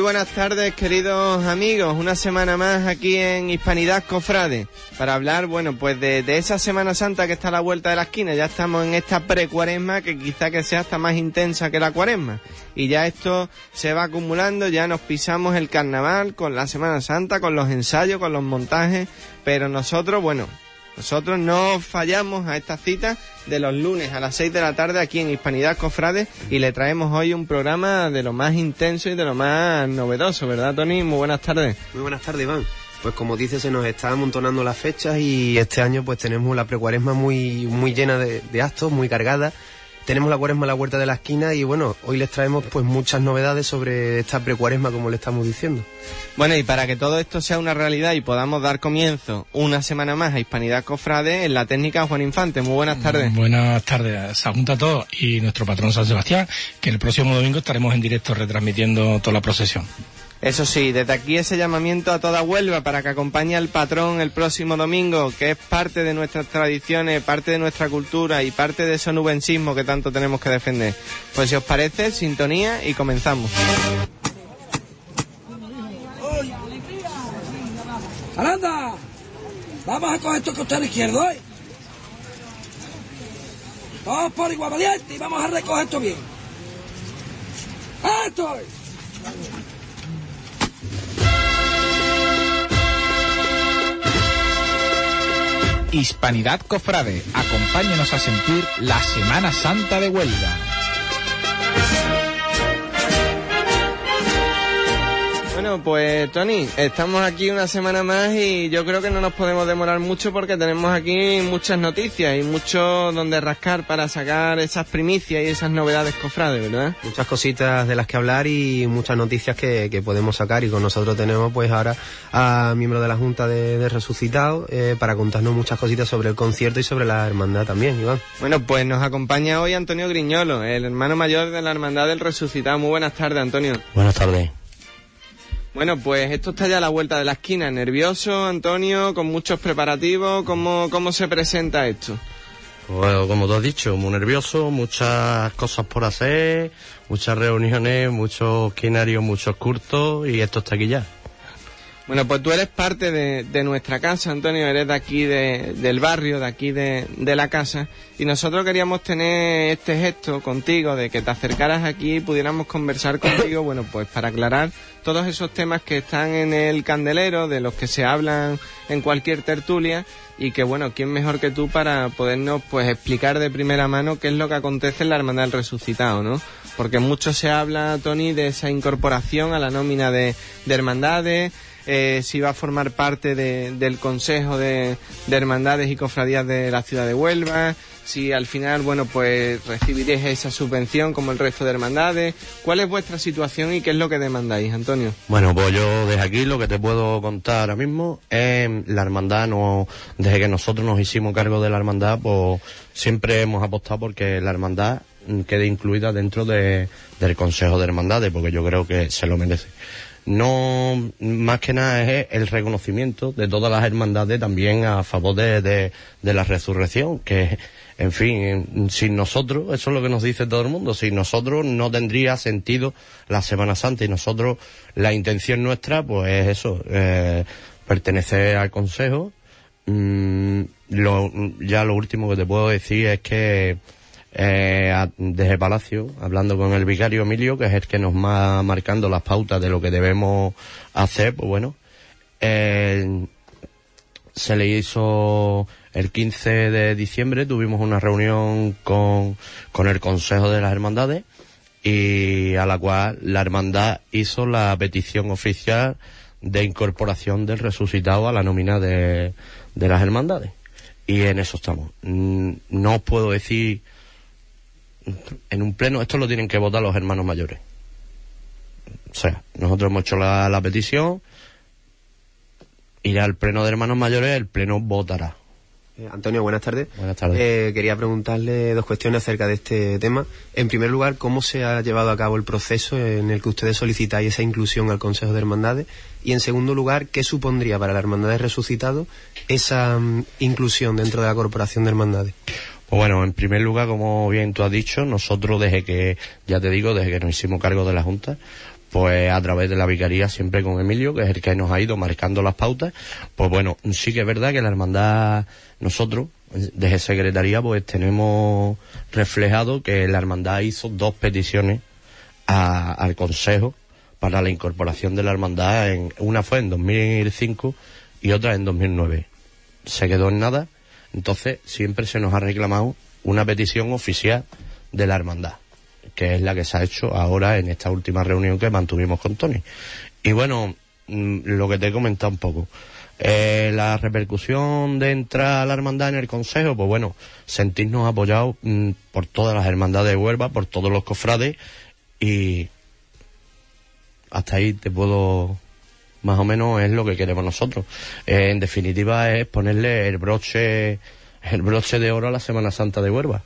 Muy buenas tardes, queridos amigos. Una semana más aquí en Hispanidad Cofrade para hablar, bueno, pues de, esa Semana Santa que está a la vuelta de la esquina. Ya estamos en esta pre-cuaresma que quizá que sea hasta más intensa que la cuaresma. Y ya esto se va acumulando, ya nos pisamos el carnaval con la Semana Santa, con los ensayos, con los montajes. Pero nosotros, bueno, nosotros no fallamos a esta cita de los lunes a las 6 de la tarde aquí en Hispanidad Cofrades y le traemos hoy un programa de lo más intenso y de lo más novedoso, ¿verdad, Tony? Muy buenas tardes. Muy buenas tardes, Iván. Pues como dice, se nos está amontonando las fechas y este año pues tenemos la precuaresma muy, muy llena de, de actos, muy cargada tenemos la cuaresma a la huerta de la esquina y bueno, hoy les traemos pues muchas novedades sobre esta precuaresma como le estamos diciendo. Bueno, y para que todo esto sea una realidad y podamos dar comienzo una semana más a Hispanidad Cofrade, en la técnica Juan Infante. Muy buenas tardes. Buenas tardes, se junta a todos y nuestro patrón San Sebastián, que el próximo domingo estaremos en directo retransmitiendo toda la procesión. Eso sí, desde aquí ese llamamiento a toda Huelva para que acompañe al patrón el próximo domingo, que es parte de nuestras tradiciones, parte de nuestra cultura y parte de ese nubensismo que tanto tenemos que defender. Pues si os parece, sintonía y comenzamos. ¡Aranda! Vamos a coger esto costado izquierdo, ¿eh? Vamos por igual valiente y vamos a recoger esto bien. ¡Esto! Hispanidad Cofrade, acompáñenos a sentir la Semana Santa de Huelva. Bueno, pues Tony, estamos aquí una semana más y yo creo que no nos podemos demorar mucho porque tenemos aquí muchas noticias y mucho donde rascar para sacar esas primicias y esas novedades cofrades, ¿verdad? Muchas cositas de las que hablar y muchas noticias que, podemos sacar y con nosotros tenemos pues ahora a miembro de la Junta de, Resucitado eh, para contarnos muchas cositas sobre el concierto y sobre la hermandad también, Iván. Bueno, pues nos acompaña hoy Antonio Griñolo, el hermano mayor de la Hermandad del Resucitado. Muy buenas tardes, Antonio. Buenas tardes. Bueno, pues esto está ya a la vuelta de la esquina. Nervioso, Antonio, con muchos preparativos. ¿Cómo, cómo se presenta esto? Bueno, como tú has dicho, muy nervioso, muchas cosas por hacer, muchas reuniones, muchos quinarios, muchos curtos y esto está aquí ya. Bueno, pues tú eres parte de, nuestra casa, Antonio, eres de aquí del barrio, de aquí de, la casa, y nosotros queríamos tener este gesto contigo, de que te acercaras aquí y pudiéramos conversar contigo, bueno, pues para aclarar todos esos temas que están en el candelero, de los que se hablan en cualquier tertulia, y que bueno, ¿quién mejor que tú para podernos pues explicar de primera mano qué es lo que acontece en la Hermandad del Resucitado, ¿no? Porque mucho se habla, Tony, de esa incorporación a la nómina de, de hermandades, eh, si va a formar parte del Consejo de, Hermandades y Cofradías de la ciudad de Huelva, si al final, bueno, pues recibiréis esa subvención como el resto de hermandades. ¿Cuál es vuestra situación y qué es lo que demandáis, Antonio? Bueno, pues yo desde aquí lo que te puedo contar ahora mismo es la hermandad, no, desde que nosotros nos hicimos cargo de la hermandad, pues siempre hemos apostado porque la hermandad quede incluida dentro del Consejo de Hermandades, porque yo creo que se lo merece no más que nada es el reconocimiento de todas las hermandades también a favor de, de, la resurrección, que en fin, sin nosotros, eso es lo que nos dice todo el mundo, sin nosotros no tendría sentido la Semana Santa y nosotros, la intención nuestra, pues es eso, eh, pertenecer al Consejo. Mm, lo, ya lo último que te puedo decir es que eh, desde Palacio, hablando con el vicario Emilio, que es el que nos va marcando las pautas de lo que debemos hacer, pues bueno, eh, se le hizo el 15 de diciembre, tuvimos una reunión con, con el Consejo de las Hermandades y a la cual la hermandad hizo la petición oficial de incorporación del resucitado a la nómina de, de las hermandades. Y en eso estamos. Mm, no os puedo decir en un pleno, esto lo tienen que votar los hermanos mayores. O sea, nosotros hemos hecho la, la petición, irá al pleno de hermanos mayores, el pleno votará. Eh, Antonio, buenas tardes. Buenas tardes. Eh, quería preguntarle dos cuestiones acerca de este tema. En primer lugar, ¿cómo se ha llevado a cabo el proceso en el que ustedes solicitáis esa inclusión al Consejo de Hermandades? Y en segundo lugar, ¿qué supondría para la Hermandad de Resucitado esa mm, inclusión dentro de la Corporación de Hermandades? Pues bueno, en primer lugar, como bien tú has dicho, nosotros desde que, ya te digo, desde que nos hicimos cargo de la Junta, pues a través de la vicaría siempre con Emilio, que es el que nos ha ido marcando las pautas, pues bueno, sí que es verdad que la hermandad, nosotros, desde Secretaría, pues tenemos reflejado que la hermandad hizo dos peticiones a- al Consejo para la incorporación de la hermandad, en, una fue en 2005 y otra en 2009. Se quedó en nada, entonces siempre se nos ha reclamado una petición oficial de la hermandad que es la que se ha hecho ahora en esta última reunión que mantuvimos con Tony. Y bueno, mm, lo que te he comentado un poco. Eh, la repercusión de entrar a la hermandad en el consejo, pues bueno, sentirnos apoyados mm, por todas las hermandades de Huelva, por todos los cofrades y hasta ahí te puedo más o menos es lo que queremos nosotros. Eh, en definitiva es ponerle el broche el broche de oro a la Semana Santa de Huelva.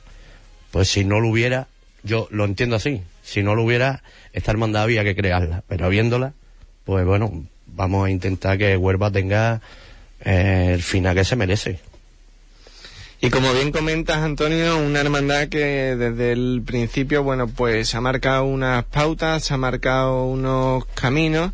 Pues si no lo hubiera, yo lo entiendo así, si no lo hubiera, esta hermandad había que crearla, pero habiéndola, pues bueno, vamos a intentar que Huelva tenga eh, el final que se merece. Y como bien comentas, Antonio, una hermandad que desde el principio, bueno, pues ha marcado unas pautas, ha marcado unos caminos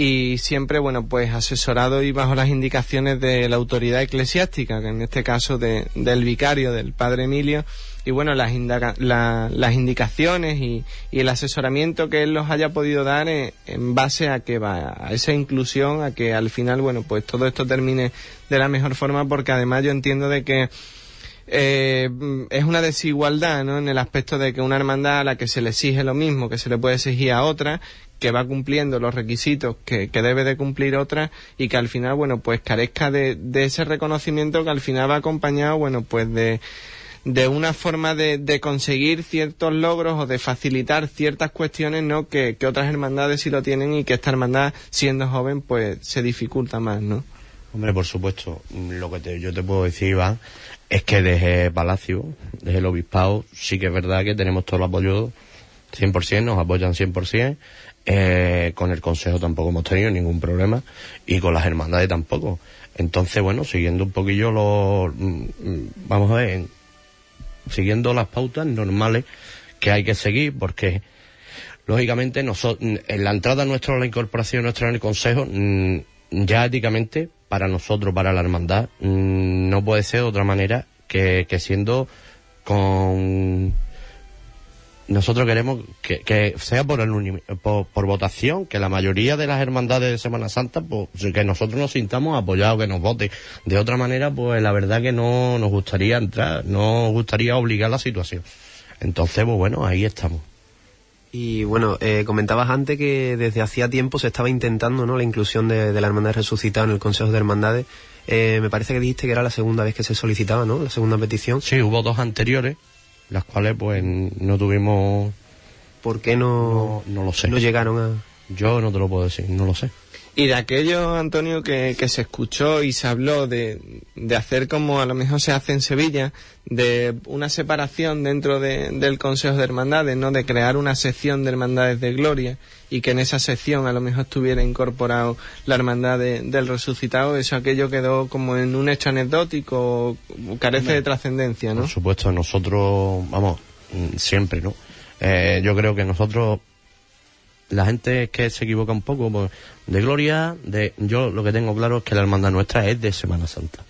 y siempre, bueno, pues asesorado y bajo las indicaciones de la autoridad eclesiástica, que en este caso de- del vicario, del padre Emilio, y bueno, las, las indicaciones y, y el asesoramiento que él los haya podido dar eh, en base a que va, a esa inclusión, a que al final, bueno, pues todo esto termine de la mejor forma, porque además yo entiendo de que eh, mm, es una desigualdad, ¿no? En el aspecto de que una hermandad a la que se le exige lo mismo que se le puede exigir a otra, que va cumpliendo los requisitos que, que debe de cumplir otra y que al final, bueno, pues carezca de, de ese reconocimiento que al final va acompañado, bueno, pues de, de una forma de, de conseguir ciertos logros o de facilitar ciertas cuestiones, ¿no? Que, que otras hermandades sí lo tienen y que esta hermandad, siendo joven, pues se dificulta más, ¿no? Hombre, por supuesto, lo que te- yo te puedo decir, Iván, es que desde Palacio, desde el Obispado, sí que es verdad que tenemos todo el apoyo 100%, nos apoyan 100%, eh, con el Consejo tampoco hemos tenido ningún problema, y con las hermandades tampoco. Entonces, bueno, siguiendo un poquillo los, mm, mm, vamos a ver, en- siguiendo las pautas normales que hay que seguir, porque lógicamente noso- en la entrada nuestra la incorporación nuestra en el Consejo, mm, ya éticamente, para nosotros, para la hermandad, mm, no puede ser otra manera que, siendo con... Nosotros queremos que, sea por, el por, por votación, que la mayoría de las hermandades de Semana Santa, pues que nosotros nos sintamos apoyados, que nos voten. De otra manera, pues la verdad que no nos gustaría entrar, no gustaría obligar la situación. Entonces, pues bueno, ahí estamos. Y bueno, eh, comentabas antes que desde hacía tiempo se estaba intentando ¿no? la inclusión de, de la Hermandad Resucitada en el Consejo de Hermandades. Eh, me parece que dijiste que era la segunda vez que se solicitaba, ¿no? La segunda petición. Sí, hubo dos anteriores, las cuales pues no tuvimos... ¿Por qué no, No, no lo sé. no llegaron a...? Yo no te lo puedo decir, no lo sé. Y de aquello, Antonio, que, que se escuchó y se habló de, de hacer como a lo mejor se hace en Sevilla, de una separación dentro de- del Consejo de Hermandades, ¿no? De crear una sección de Hermandades de Gloria y que en esa sección a lo mejor estuviera incorporado la Hermandad de- del Resucitado, eso aquello quedó como en un hecho anecdótico, carece de trascendencia, ¿no? Por supuesto, nosotros, vamos, siempre, ¿no? Eh, yo creo que nosotros, la gente es que se equivoca un poco, pues, de gloria, de, yo lo que tengo claro es que la hermandad nuestra es de Semana Santa.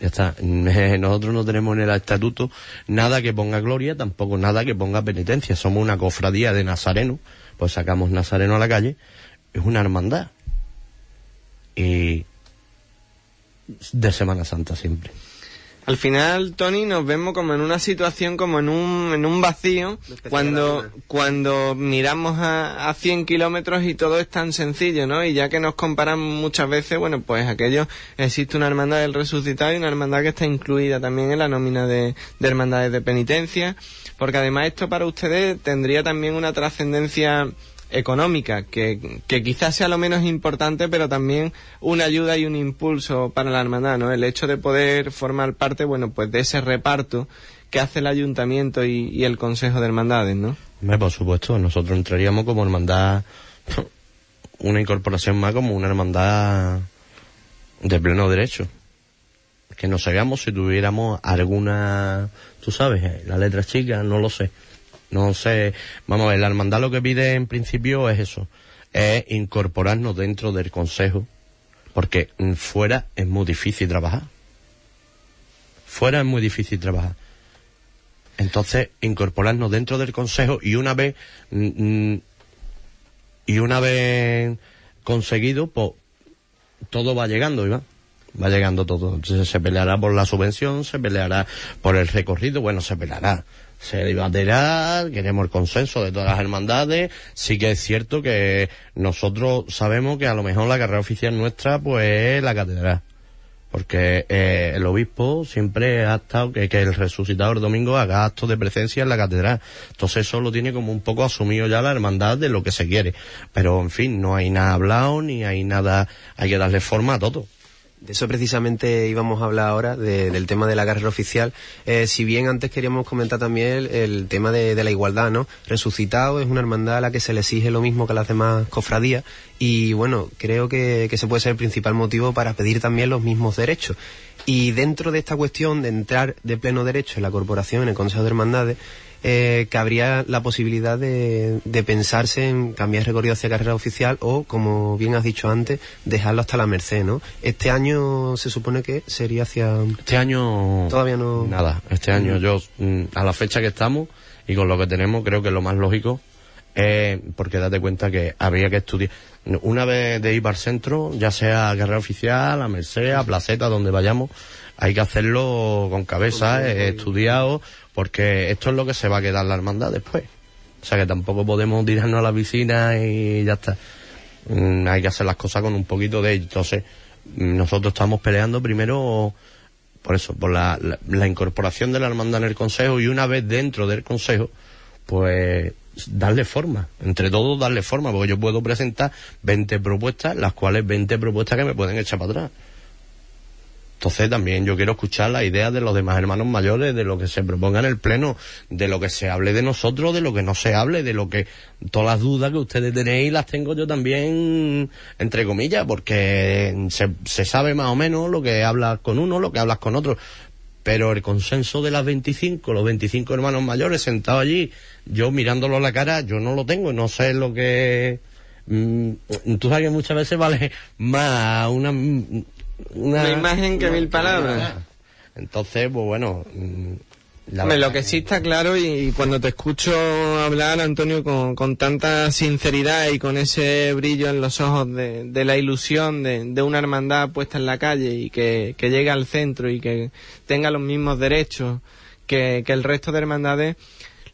Ya está. Nosotros no tenemos en el estatuto nada que ponga gloria, tampoco nada que ponga penitencia. Somos una cofradía de Nazareno, pues sacamos Nazareno a la calle, es una hermandad. Y de Semana Santa siempre. Al final, Tony, nos vemos como en una situación, como en un, en un vacío, cuando, cuando miramos a, a 100 kilómetros y todo es tan sencillo, ¿no? Y ya que nos comparan muchas veces, bueno, pues aquello, existe una hermandad del resucitado y una hermandad que está incluida también en la nómina de, de hermandades de penitencia, porque además esto para ustedes tendría también una trascendencia económica, que, que quizás sea lo menos importante, pero también una ayuda y un impulso para la hermandad, ¿no? El hecho de poder formar parte, bueno, pues de ese reparto que hace el ayuntamiento y, y el consejo de hermandades, ¿no? Por supuesto, nosotros entraríamos como hermandad, una incorporación más como una hermandad de pleno derecho. Que no sabíamos si tuviéramos alguna, tú sabes, la letra chica, no lo sé. No sé, vamos a ver, lo que pide en principio es eso, es incorporarnos dentro del consejo, porque fuera es muy difícil trabajar. Fuera es muy difícil trabajar. Entonces, incorporarnos dentro del consejo y una vez mm, mm, y una vez conseguido, pues todo va llegando, Iván. Va llegando todo. Entonces se peleará por la subvención, se peleará por el recorrido, bueno, se peleará. Se debatirá, queremos el consenso de todas las hermandades. Sí que es cierto que nosotros sabemos que a lo mejor la carrera oficial nuestra, pues es la catedral. Porque eh, el obispo siempre ha estado que, que el resucitador domingo haga actos de presencia en la catedral. Entonces eso lo tiene como un poco asumido ya la hermandad de lo que se quiere. Pero en fin, no hay nada hablado ni hay nada, hay que darle forma a todo. De eso precisamente íbamos a hablar ahora, de- del tema de la carrera oficial. Eh, si bien antes queríamos comentar también el, tema de, de la igualdad, ¿no? Resucitado es una hermandad a la que se le exige lo mismo que a las demás cofradías y bueno, creo que, que ese puede ser el principal motivo para pedir también los mismos derechos. Y dentro de esta cuestión de entrar de pleno derecho en la corporación, en el Consejo de Hermandades, eh, cabría la posibilidad de, de pensarse en cambiar el recorrido hacia carrera oficial o, como bien has dicho antes, dejarlo hasta la merced, ¿no? Este año se supone que sería hacia... Este año... Todavía no- Nada, este año yo, mm, a la fecha que estamos y con lo que tenemos, creo que lo más lógico es, porque date cuenta que habría que estudiar. Una vez de ir al centro, ya sea a carrera oficial, a Merced, a Placeta, donde vayamos, hay que hacerlo con cabeza, eh, estudiado, porque esto es lo que se va a quedar la hermandad después. O sea que tampoco podemos tirarnos a la piscina y ya está. Mm, hay que hacer las cosas con un poquito de... Entonces, mm, nosotros estamos peleando primero por eso, por la, la, la incorporación de la hermandad en el consejo y una vez dentro del consejo, pues darle forma, entre todos darle forma, porque yo puedo presentar 20 propuestas, las cuales 20 propuestas que me pueden echar para atrás. Entonces también yo quiero escuchar las ideas de los demás hermanos mayores, de lo que se proponga en el pleno, de lo que se hable de nosotros, de lo que no se hable, de lo que todas las dudas que ustedes tenéis las tengo yo también, entre comillas, porque se, se sabe más o menos lo que hablas con uno, lo que hablas con otro. Pero el consenso de las 25, los 25 hermanos mayores sentados allí, yo mirándolo a la cara, yo no lo tengo, no sé lo que... mm, tú sabes que muchas veces vale más una... una Una imagen que mil palabras. entonces, pues bueno. La Hombre, verdad lo que sí está claro y, y cuando te escucho hablar, Antonio, con, con tanta sinceridad y con ese brillo en los ojos de, de la ilusión de, de una hermandad puesta en la calle y que, que llegue al centro y que tenga los mismos derechos que, que el resto de hermandades,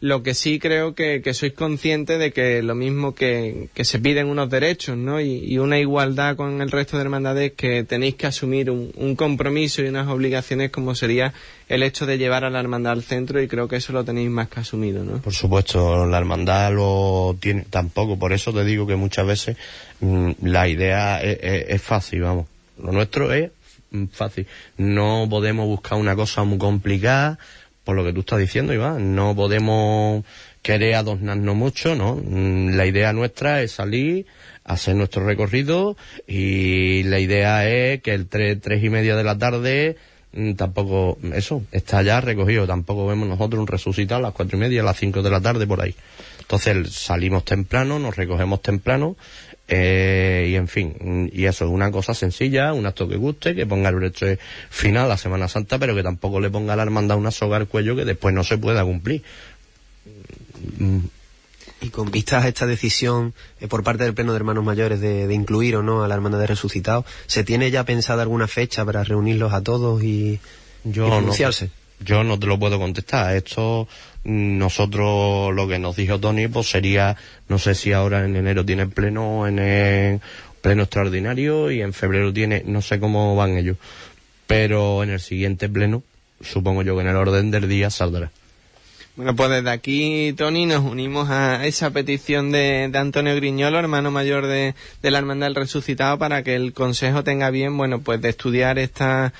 lo que sí creo que, que sois conscientes de que lo mismo que, que se piden unos derechos, ¿no? Y, y una igualdad con el resto de hermandades que tenéis que asumir un, compromiso y unas obligaciones como sería el hecho de llevar a la hermandad al centro y creo que eso lo tenéis más que asumido, ¿no? Por supuesto, la hermandad lo tiene tampoco, por eso te digo que muchas veces mm, la idea es, es- es fácil, vamos. Lo nuestro es fácil. No podemos buscar una cosa muy complicada, por lo que tú estás diciendo, Iván. No podemos querer adornarnos mucho, ¿no? Mm, La idea nuestra es salir, hacer nuestro recorrido y la idea es que el tres, tres y media de la tarde mm, tampoco, eso, está ya recogido. Tampoco vemos nosotros un resucitado a las cuatro y media, a las cinco de la tarde por ahí. Entonces salimos temprano, nos recogemos temprano eh, y en fin, y eso es una cosa sencilla, un acto que guste, que ponga el broche final a la Semana Santa, pero que tampoco le ponga a la hermandad una soga al cuello que después no se pueda cumplir. Y con vistas a esta decisión eh, por parte del Pleno de Hermanos Mayores de, de incluir o no a la Hermandad de Resucitados, ¿se tiene ya pensada alguna fecha para reunirlos a todos y, Yo y no, pronunciarse? yo no te lo puedo contestar. Esto, nosotros, lo que nos dijo Tony, pues sería, no sé si ahora en enero tiene pleno, en el pleno extraordinario y en febrero tiene, no sé cómo van ellos. Pero en el siguiente pleno, supongo yo que en el orden del día saldrá. Bueno, pues desde aquí, Tony, nos unimos a esa petición de, Antonio Griñolo, hermano mayor de, de la Hermandad del Resucitado, para que el Consejo tenga bien, bueno, pues de estudiar esta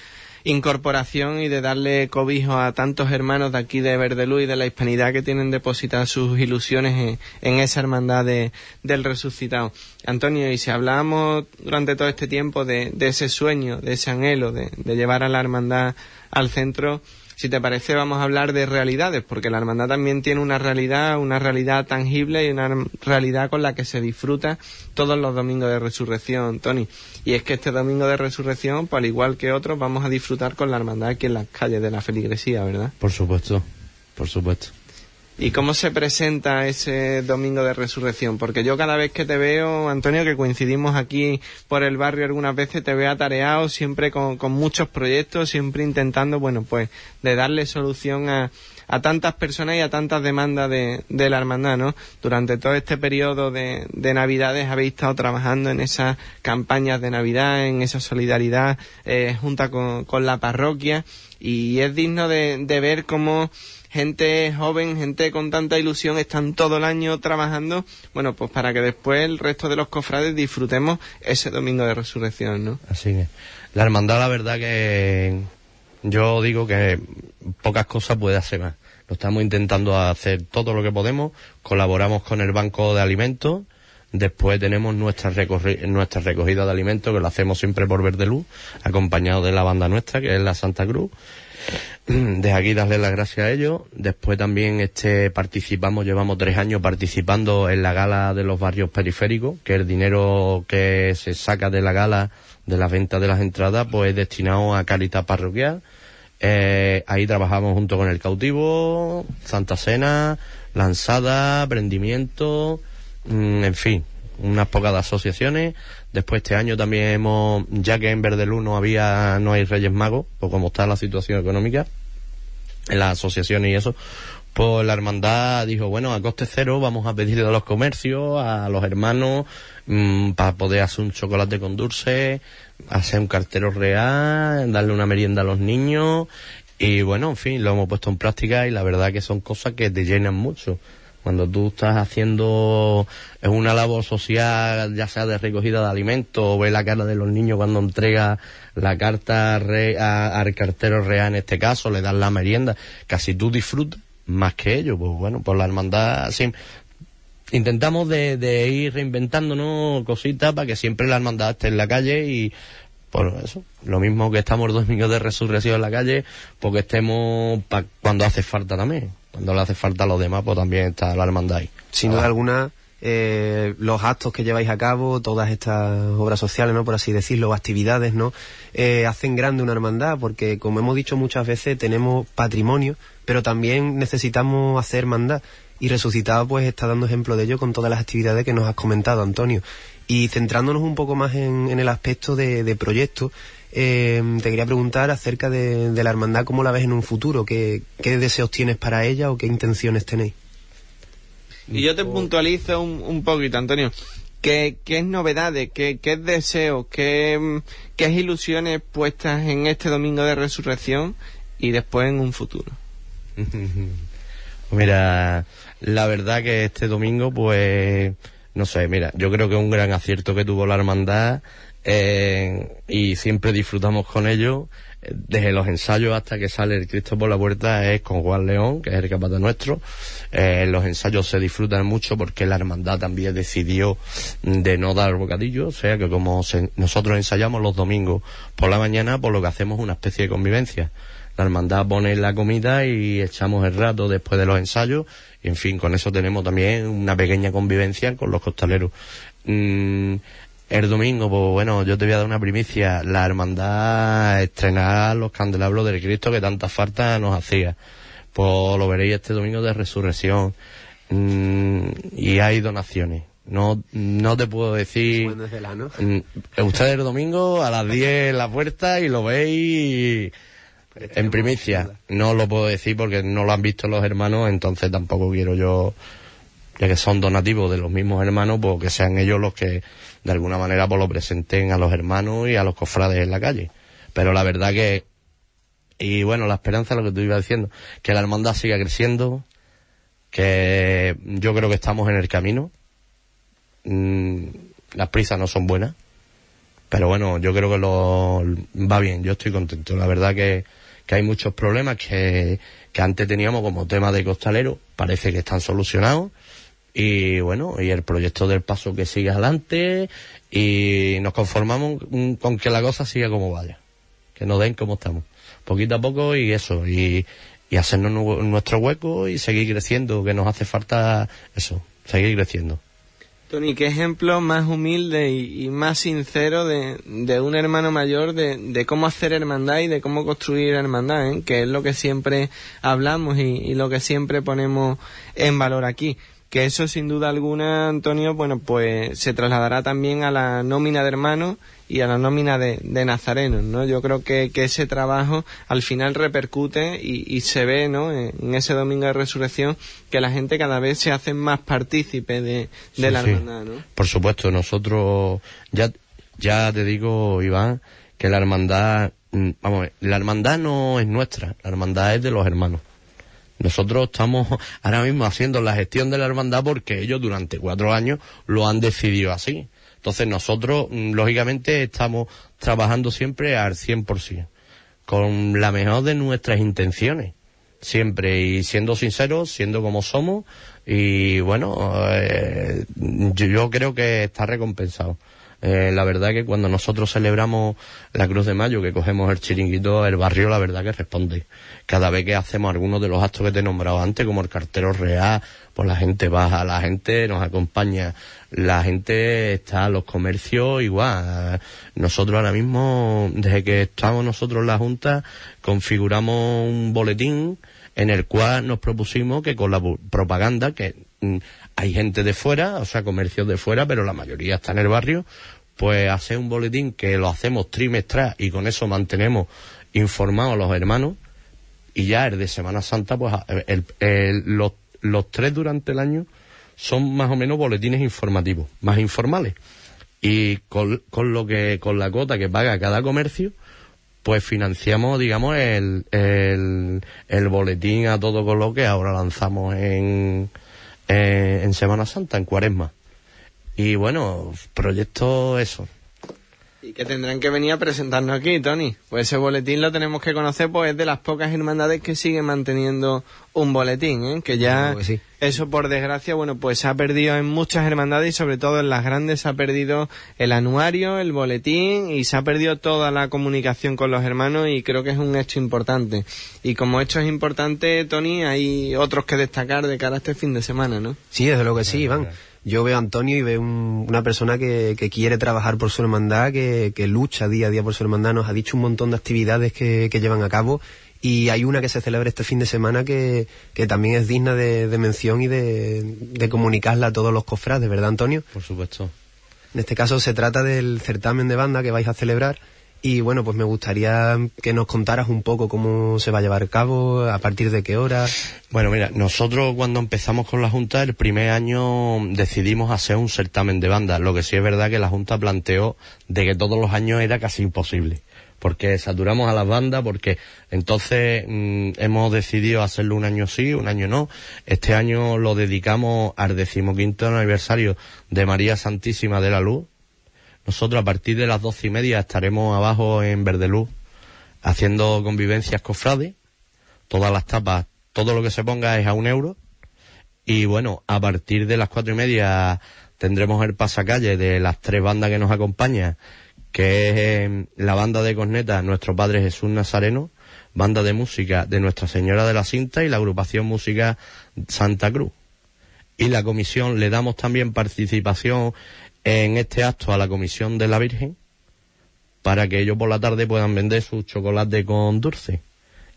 incorporación y de darle cobijo a tantos hermanos de aquí de Verdelú y de la hispanidad que tienen depositadas sus ilusiones en, en esa hermandad de, del resucitado. Antonio, y si hablábamos durante todo este tiempo de, de ese sueño, de ese anhelo de, de llevar a la hermandad al centro, si te parece, vamos a hablar de realidades, porque la hermandad también tiene una realidad, una realidad tangible y una realidad con la que se disfruta todos los domingos de resurrección, Tony. Y es que este domingo de resurrección, pues, al igual que otros, vamos a disfrutar con la hermandad aquí en las calles de la feligresía, ¿verdad? Por supuesto, por supuesto. ¿Y cómo se presenta ese domingo de resurrección? Porque yo cada vez que te veo, Antonio, que coincidimos aquí por el barrio algunas veces, te veo atareado, siempre con, con muchos proyectos, siempre intentando, bueno, pues de darle solución a, a tantas personas y a tantas demandas de, de la hermandad, ¿no? Durante todo este periodo de, de Navidades habéis estado trabajando en esas campañas de Navidad, en esa solidaridad eh, junta con, con la parroquia y es digno de, de ver cómo gente joven, gente con tanta ilusión, están todo el año trabajando, bueno, pues para que después el resto de los cofrades disfrutemos ese domingo de resurrección, ¿no? Así que la hermandad, la verdad que yo digo que pocas cosas puede hacer más. Lo estamos intentando hacer todo lo que podemos, colaboramos con el Banco de Alimentos, Después tenemos nuestra, nuestra recogida de alimentos, que lo hacemos siempre por Verde Luz, acompañado de la banda nuestra, que es la Santa Cruz. Desde aquí darle las gracias a ellos. Después también este participamos, llevamos tres años participando en la gala de los barrios periféricos, que el dinero que se saca de la gala, de la venta de las entradas, pues es destinado a Caritas Parroquial. Eh, ahí trabajamos junto con el cautivo, Santa Cena, lanzada, prendimiento, mmm, en fin, unas pocas asociaciones. Después este año también hemos, ya que en Verdelú no había, no hay Reyes Magos, pues como está la situación económica, en las asociaciones y eso, pues la hermandad dijo, bueno, a coste cero vamos a pedirle a los comercios, a los hermanos, mmm, para poder hacer un chocolate con dulce, hacer un cartero real, darle una merienda a los niños, y bueno, en fin, lo hemos puesto en práctica y la verdad que son cosas que te llenan mucho. Cuando tú estás haciendo una labor social, ya sea de recogida de alimentos, o ves la cara de los niños cuando entrega la carta al cartero real en este caso, le das la merienda, casi tú disfrutas más que ellos. Pues bueno, por la hermandad, sí, intentamos de, de ir reinventándonos cositas para que siempre la hermandad esté en la calle y por eso, lo mismo que estamos domingos de resurrección en la calle, porque estemos pa cuando hace falta también. Cuando le hace falta a los demás, pues también está la hermandad ahí. Sin duda alguna, eh, los actos que lleváis a cabo, todas estas obras sociales, ¿no? Por así decirlo, actividades, ¿no? Eh, hacen grande una hermandad, porque como hemos dicho muchas veces, tenemos patrimonio, pero también necesitamos hacer hermandad. Y Resucitado, pues, está dando ejemplo de ello con todas las actividades que nos has comentado, Antonio. Y centrándonos un poco más en, en el aspecto de, de proyectos, eh, te quería preguntar acerca de, de, la hermandad, ¿cómo la ves en un futuro? ¿Qué, ¿Qué, deseos tienes para ella o qué intenciones tenéis? Y yo te puntualizo un, un poquito, Antonio. ¿Qué, qué es novedades? ¿Qué, qué deseos? Qué, ¿Qué ilusiones puestas en este domingo de resurrección y después en un futuro? Mira, la verdad que este domingo, pues, no sé, mira, yo creo que un gran acierto que tuvo la hermandad y siempre disfrutamos con ello. Desde los ensayos hasta que sale el Cristo por la puerta es con Juan León, que es el capataz nuestro. Eh, los ensayos se disfrutan mucho porque la hermandad también decidió de no dar bocadillo, o sea que como se, nosotros ensayamos los domingos por la mañana, por lo que hacemos una especie de convivencia. La hermandad pone la comida y echamos el rato después de los ensayos y en fin, con eso tenemos también una pequeña convivencia con los costaleros. Mm, el domingo, pues bueno, yo te voy a dar una primicia. La hermandad estrenar los candelabros del Cristo que tanta falta nos hacía. Pues lo veréis este domingo de resurrección. Mm, y hay donaciones. No, no te puedo decir. La, ¿no? Ustedes el domingo a las 10 en la puerta y lo veis en primicia. No lo puedo decir porque no lo han visto los hermanos, entonces tampoco quiero yo, ya que son donativos de los mismos hermanos, pues que sean ellos los que de alguna manera pues lo presenten a los hermanos y a los cofrades en la calle. Pero la verdad que, y bueno, la esperanza, lo que tú ibas diciendo, que la hermandad siga creciendo, que yo creo que estamos en el camino. Mm, las prisas no son buenas, pero bueno, yo creo que lo va bien, yo estoy contento. La verdad que, que hay muchos problemas que, que antes teníamos como tema de costalero, parece que están solucionados. Y bueno, y el proyecto del paso que sigue adelante y nos conformamos con que la cosa siga como vaya, que nos den como estamos, poquito a poco y eso, y, y hacernos nu- nuestro hueco y seguir creciendo, que nos hace falta eso, seguir creciendo. Tony, qué ejemplo más humilde y, más sincero de, de un hermano mayor de, cómo hacer hermandad y de cómo construir hermandad, ¿eh? que es lo que siempre hablamos y lo que siempre ponemos en valor aquí. Que eso sin duda alguna, Antonio, bueno, pues se trasladará también a la nómina de hermanos y a la nómina de, de nazarenos, ¿no? Yo creo que, que ese trabajo al final repercute y, y se ve, ¿no? En, en ese domingo de resurrección que la gente cada vez se hace más partícipe de, de Sí, la sí. hermandad, ¿no? Por supuesto, nosotros, ya, ya te digo, Iván, que la hermandad, mm, vamos, la hermandad no es nuestra, la hermandad es de los hermanos. Nosotros estamos ahora mismo haciendo la gestión de la hermandad porque ellos durante cuatro años lo han decidido así. Entonces nosotros, mm, lógicamente, estamos trabajando siempre al 100%, con la mejor de nuestras intenciones siempre y siendo sinceros, siendo como somos y bueno, eh, yo, yo creo que está recompensado. Eh, la verdad que cuando nosotros celebramos la Cruz de Mayo, que cogemos el chiringuito, el barrio la verdad que responde. Cada vez que hacemos algunos de los actos que te he nombrado antes, como el cartero real, pues la gente baja, la gente nos acompaña, la gente está, los comercios igual. Nosotros ahora mismo, desde que estamos nosotros en la Junta, configuramos un boletín en el cual nos propusimos que con la propaganda, que mm, hay gente de fuera, o sea, comercios de fuera, pero la mayoría está en el barrio, pues hacer un boletín que lo hacemos trimestral y con eso mantenemos informados los hermanos y ya el de Semana Santa, pues el- los, los tres durante el año son más o menos boletines informativos, más informales. Y con, con lo que, con la cuota que paga cada comercio, pues financiamos, digamos, el, el, el boletín a todo con lo que ahora lanzamos en, en, en Semana Santa, en Cuaresma. Y bueno, proyecto eso. Y que tendrán que venir a presentarnos aquí, Tony. Pues ese boletín lo tenemos que conocer, pues es de las pocas hermandades que siguen manteniendo un boletín, ¿eh? Que ya sí. eso por desgracia, bueno, pues se ha perdido en muchas hermandades y sobre todo en las grandes se ha perdido el anuario, el boletín y se ha perdido toda la comunicación con los hermanos y creo que es un hecho importante. Y como hecho es importante, Tony, hay otros que destacar de cara a este fin de semana, ¿no? Sí, desde luego que sí, Iván. Yo veo a Antonio y veo un- una persona que, que quiere trabajar por su hermandad, que, que lucha día a día por su hermandad. Nos ha dicho un montón de actividades que, que llevan a cabo y hay una que se celebra este fin de semana que, que también es digna de, de mención y de, de comunicarla a todos los cofrades, ¿verdad, Antonio? Por supuesto. En este caso se trata del certamen de banda que vais a celebrar y bueno, pues me gustaría que nos contaras un poco cómo se va a llevar a cabo, a partir de qué hora. Bueno, mira, nosotros cuando empezamos con la Junta, el primer año decidimos hacer un certamen de banda. Lo que sí es verdad que la Junta planteó de que todos los años era casi imposible. Porque saturamos a las bandas, porque entonces mm, hemos decidido hacerlo un año sí, un año no. Este año lo dedicamos al decimoquinto aniversario de María Santísima de la Luz. Nosotros a partir de las doce y media estaremos abajo en Verdeluz haciendo convivencias cofrades todas las tapas, todo lo que se ponga es a un euro. Y bueno, a partir de las cuatro y media tendremos el pasacalle de las tres bandas que nos acompañan, que es eh, la banda de corneta Nuestro Padre Jesús Nazareno, banda de música de Nuestra Señora de la Cinta y la agrupación música Santa Cruz. Y la comisión, le damos también participación en este acto a la comisión de la Virgen, para que ellos por la tarde puedan vender su chocolate con dulce.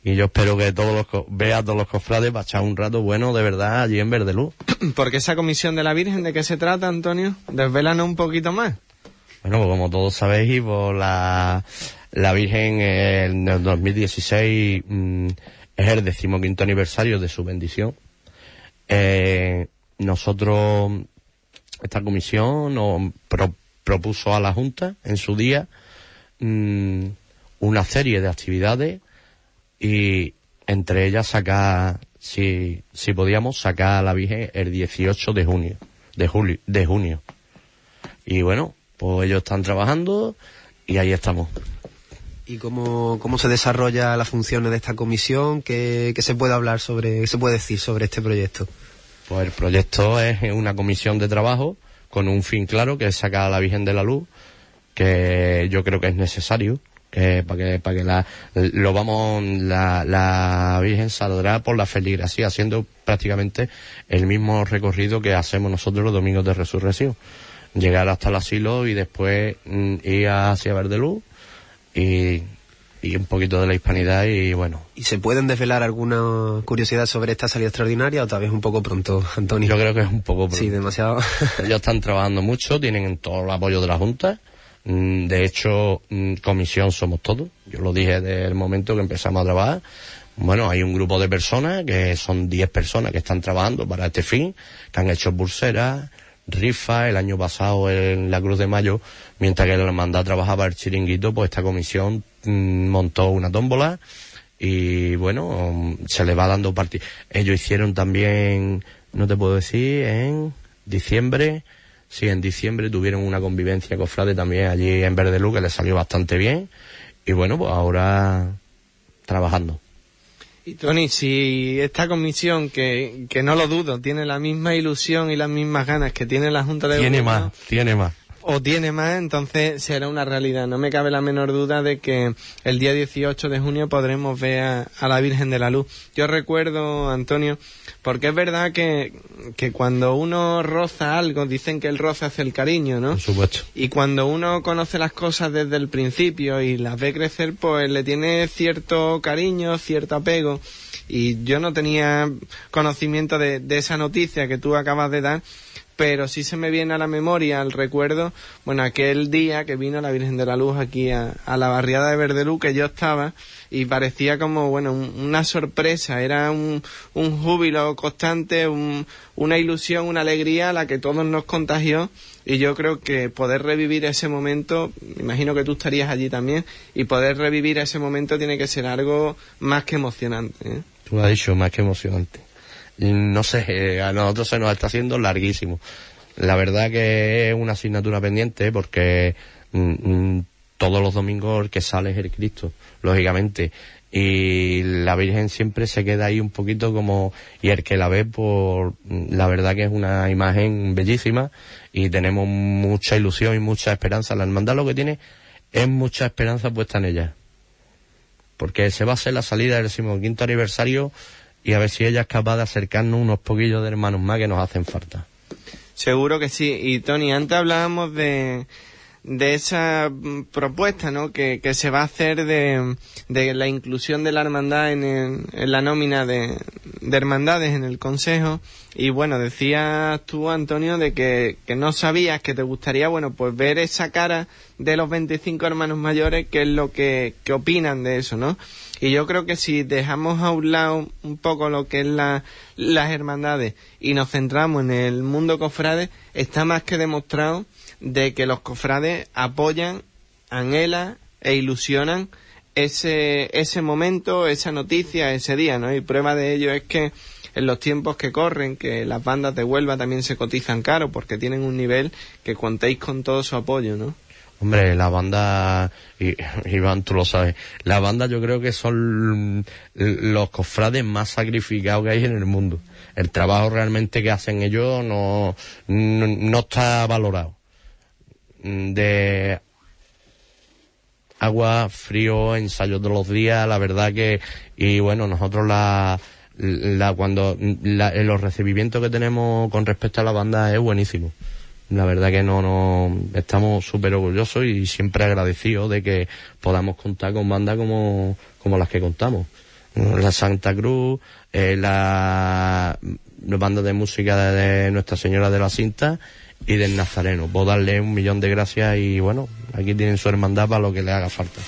Y yo espero que todos los co- vea a todos los cofrades para echar un rato bueno de verdad allí en Verdeluz. Porque esa comisión de la Virgen, ¿de qué se trata, Antonio? Desvélanos un poquito más. Bueno, pues como todos sabéis, pues la, la Virgen eh, en el 2016 mm, es el decimoquinto aniversario de su bendición. Eh, nosotros, esta comisión pro- propuso a la Junta en su día mm, una serie de actividades y entre ellas sacar si, si podíamos sacar a la Virgen el 18 de junio, de julio, de junio. Y bueno, pues ellos están trabajando y ahí estamos. ¿Y cómo, cómo se desarrolla las funciones de esta comisión? ¿Qué, qué se puede hablar sobre, qué se puede decir sobre este proyecto? Pues el proyecto es una comisión de trabajo con un fin claro, que es sacar a la Virgen de la Luz, que yo creo que es necesario, que para que, para que la, lo vamos, la, la Virgen saldrá por la feligresía, haciendo prácticamente el mismo recorrido que hacemos nosotros los domingos de resurrección. Llegar hasta el asilo y después mm, ir hacia Verdeluz y, y un poquito de la hispanidad y bueno, ¿Y se pueden desvelar alguna curiosidad sobre esta salida extraordinaria o tal vez un poco pronto, Antonio? yo creo que es un poco... Sí, demasiado. Ellos están trabajando mucho, tienen todo el apoyo de la Junta. Mm, De hecho, mm, comisión somos todos. Yo lo dije desde el momento que empezamos a trabajar. Bueno, hay un grupo de personas, que son 10 personas que están trabajando para este fin, que han hecho pulseras, rifas, el año pasado en la Cruz de Mayo, mientras que la hermandad trabajaba el chiringuito, pues esta comisión montó una tómbola y bueno, mm, se le va dando partido. Ellos hicieron también, no te puedo decir, en diciembre, sí, en diciembre tuvieron una convivencia cofrade también allí en Verdelú que les salió bastante bien y bueno, pues ahora trabajando. Y Tony, si esta comisión, que, que no lo dudo, tiene la misma ilusión y las mismas ganas que tiene la Junta de Tiene Gobierno, más, tiene más. O tiene más, entonces será una realidad. No me cabe la menor duda de que el día 18 de junio podremos ver a, a la Virgen de la Luz. Yo recuerdo, Antonio, porque es verdad que, que cuando uno roza algo, dicen que el roce hace el cariño, ¿no? Por supuesto. Y cuando uno conoce las cosas desde el principio y las ve crecer, pues le tiene cierto cariño, cierto apego. Y yo no tenía conocimiento de, de esa noticia que tú acabas de dar, pero sí se me viene a la memoria, al recuerdo, bueno, aquel día que vino la Virgen de la Luz aquí a, a la barriada de Verdelú, que yo estaba, y parecía como, bueno, un- una sorpresa, era un, un júbilo constante, un- una ilusión, una alegría la que todos nos contagió, y yo creo que poder revivir ese momento, me imagino que tú estarías allí también, y poder revivir ese momento tiene que ser algo más que emocionante. ¿eh? Tú has dicho, más que emocionante. No sé, a nosotros se nos está haciendo larguísimo. La verdad que es una asignatura pendiente porque mm, mm, todos los domingos el que sale es el Cristo, lógicamente. Y la Virgen siempre se queda ahí un poquito como, y el que la ve, por, la verdad que es una imagen bellísima y tenemos mucha ilusión y mucha esperanza. La hermandad lo que tiene es mucha esperanza puesta en ella porque se va a hacer la salida del decimoquinto aniversario y a ver si ella es capaz de acercarnos unos poquillos de hermanos más que nos hacen falta. Seguro que sí. Y Tony, antes hablábamos de, de esa mm, propuesta, ¿no? Que, que se va a hacer de, de la inclusión de la hermandad en, el- en la nómina de, de hermandades en el Consejo. Y bueno, decías tú, Antonio, de que, que no sabías que te gustaría, bueno, pues ver esa cara de los 25 hermanos mayores, que es lo que, que opinan de eso, ¿no? Y yo creo que si dejamos a un lado un poco lo que es la, las hermandades y nos centramos en el mundo cofrade, está más que demostrado de que los cofrades apoyan, anhelan e ilusionan ese, ese momento, esa noticia, ese día, ¿no? Y prueba de ello es que en los tiempos que corren, que las bandas de Huelva también se cotizan caro porque tienen un nivel que contéis con todo su apoyo, ¿no? Hombre, la banda, Iván, tú lo sabes, la banda yo creo que son los cofrades más sacrificados que hay en el mundo. El trabajo realmente que hacen ellos no, no, no está valorado. De agua, frío, ensayos de los días, la verdad que, y bueno, nosotros la, la cuando, la- los recibimientos que tenemos con respecto a la banda es buenísimo. La verdad que no, no, estamos súper orgullosos y siempre agradecidos de que podamos contar con bandas como, como las que contamos. La Santa Cruz, eh, la, la banda de música de, Nuestra Señora de la Cinta y del Nazareno. Puedo darle un millón de gracias y bueno, aquí tienen su hermandad para lo que les haga falta.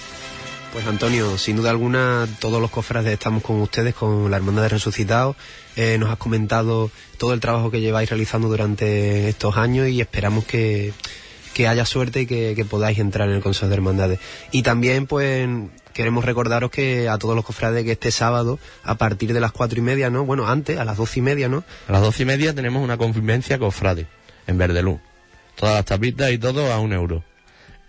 Pues Antonio, sin duda alguna, todos los cofrades estamos con ustedes, con la Hermandad de Resucitados. Eh, nos has comentado todo el trabajo que lleváis realizando durante estos años y esperamos que, que haya suerte y que, podáis entrar en el Consejo de Hermandades. Y también, pues, queremos recordaros que a todos los cofrades que este sábado, a partir de las cuatro y media, ¿no? Bueno, antes, a las doce y media, ¿no? A las doce y media tenemos una convivencia cofrade en Verdelú. Todas las tapitas y todo a un euro.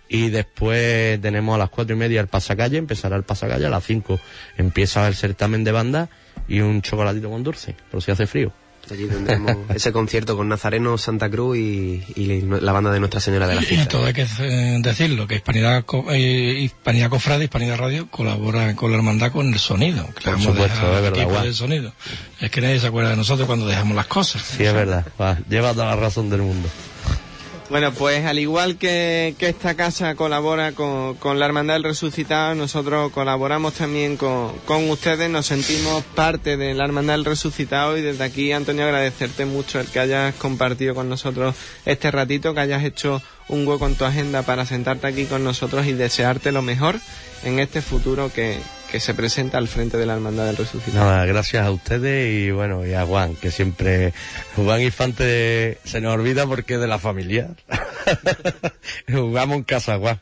Y después tenemos a las cuatro y media el pasacalle, empezará el pasacalle, a las cinco empieza el certamen de banda y un chocolatito con dulce, por si hace frío. Allí tendremos ese concierto con Nazareno, Santa Cruz y, y la banda de Nuestra Señora de la Y Fiesta. todo hay que eh, decirlo, que Hispanidad, Co- eh, Hispanidad Cofrade, Hispanidad Radio colabora con la hermandad con el sonido. Que Por supuesto, es verdad, de sonido. Es que nadie se acuerda de nosotros cuando dejamos las cosas. Sí, es verdad. Va, lleva toda la razón del mundo. Bueno, pues al igual que, que esta casa colabora con, con la Hermandad del Resucitado, nosotros colaboramos también con, con ustedes, nos sentimos parte de la Hermandad del Resucitado y desde aquí, Antonio, agradecerte mucho el que hayas compartido con nosotros este ratito, que hayas hecho un hueco en tu agenda para sentarte aquí con nosotros y desearte lo mejor en este futuro que, se presenta al frente de la Hermandad del Resucitado. Nada, gracias a ustedes y bueno, y a Juan, que siempre Juan Infante se nos olvida porque es de la familia. Jugamos en casa, Juan.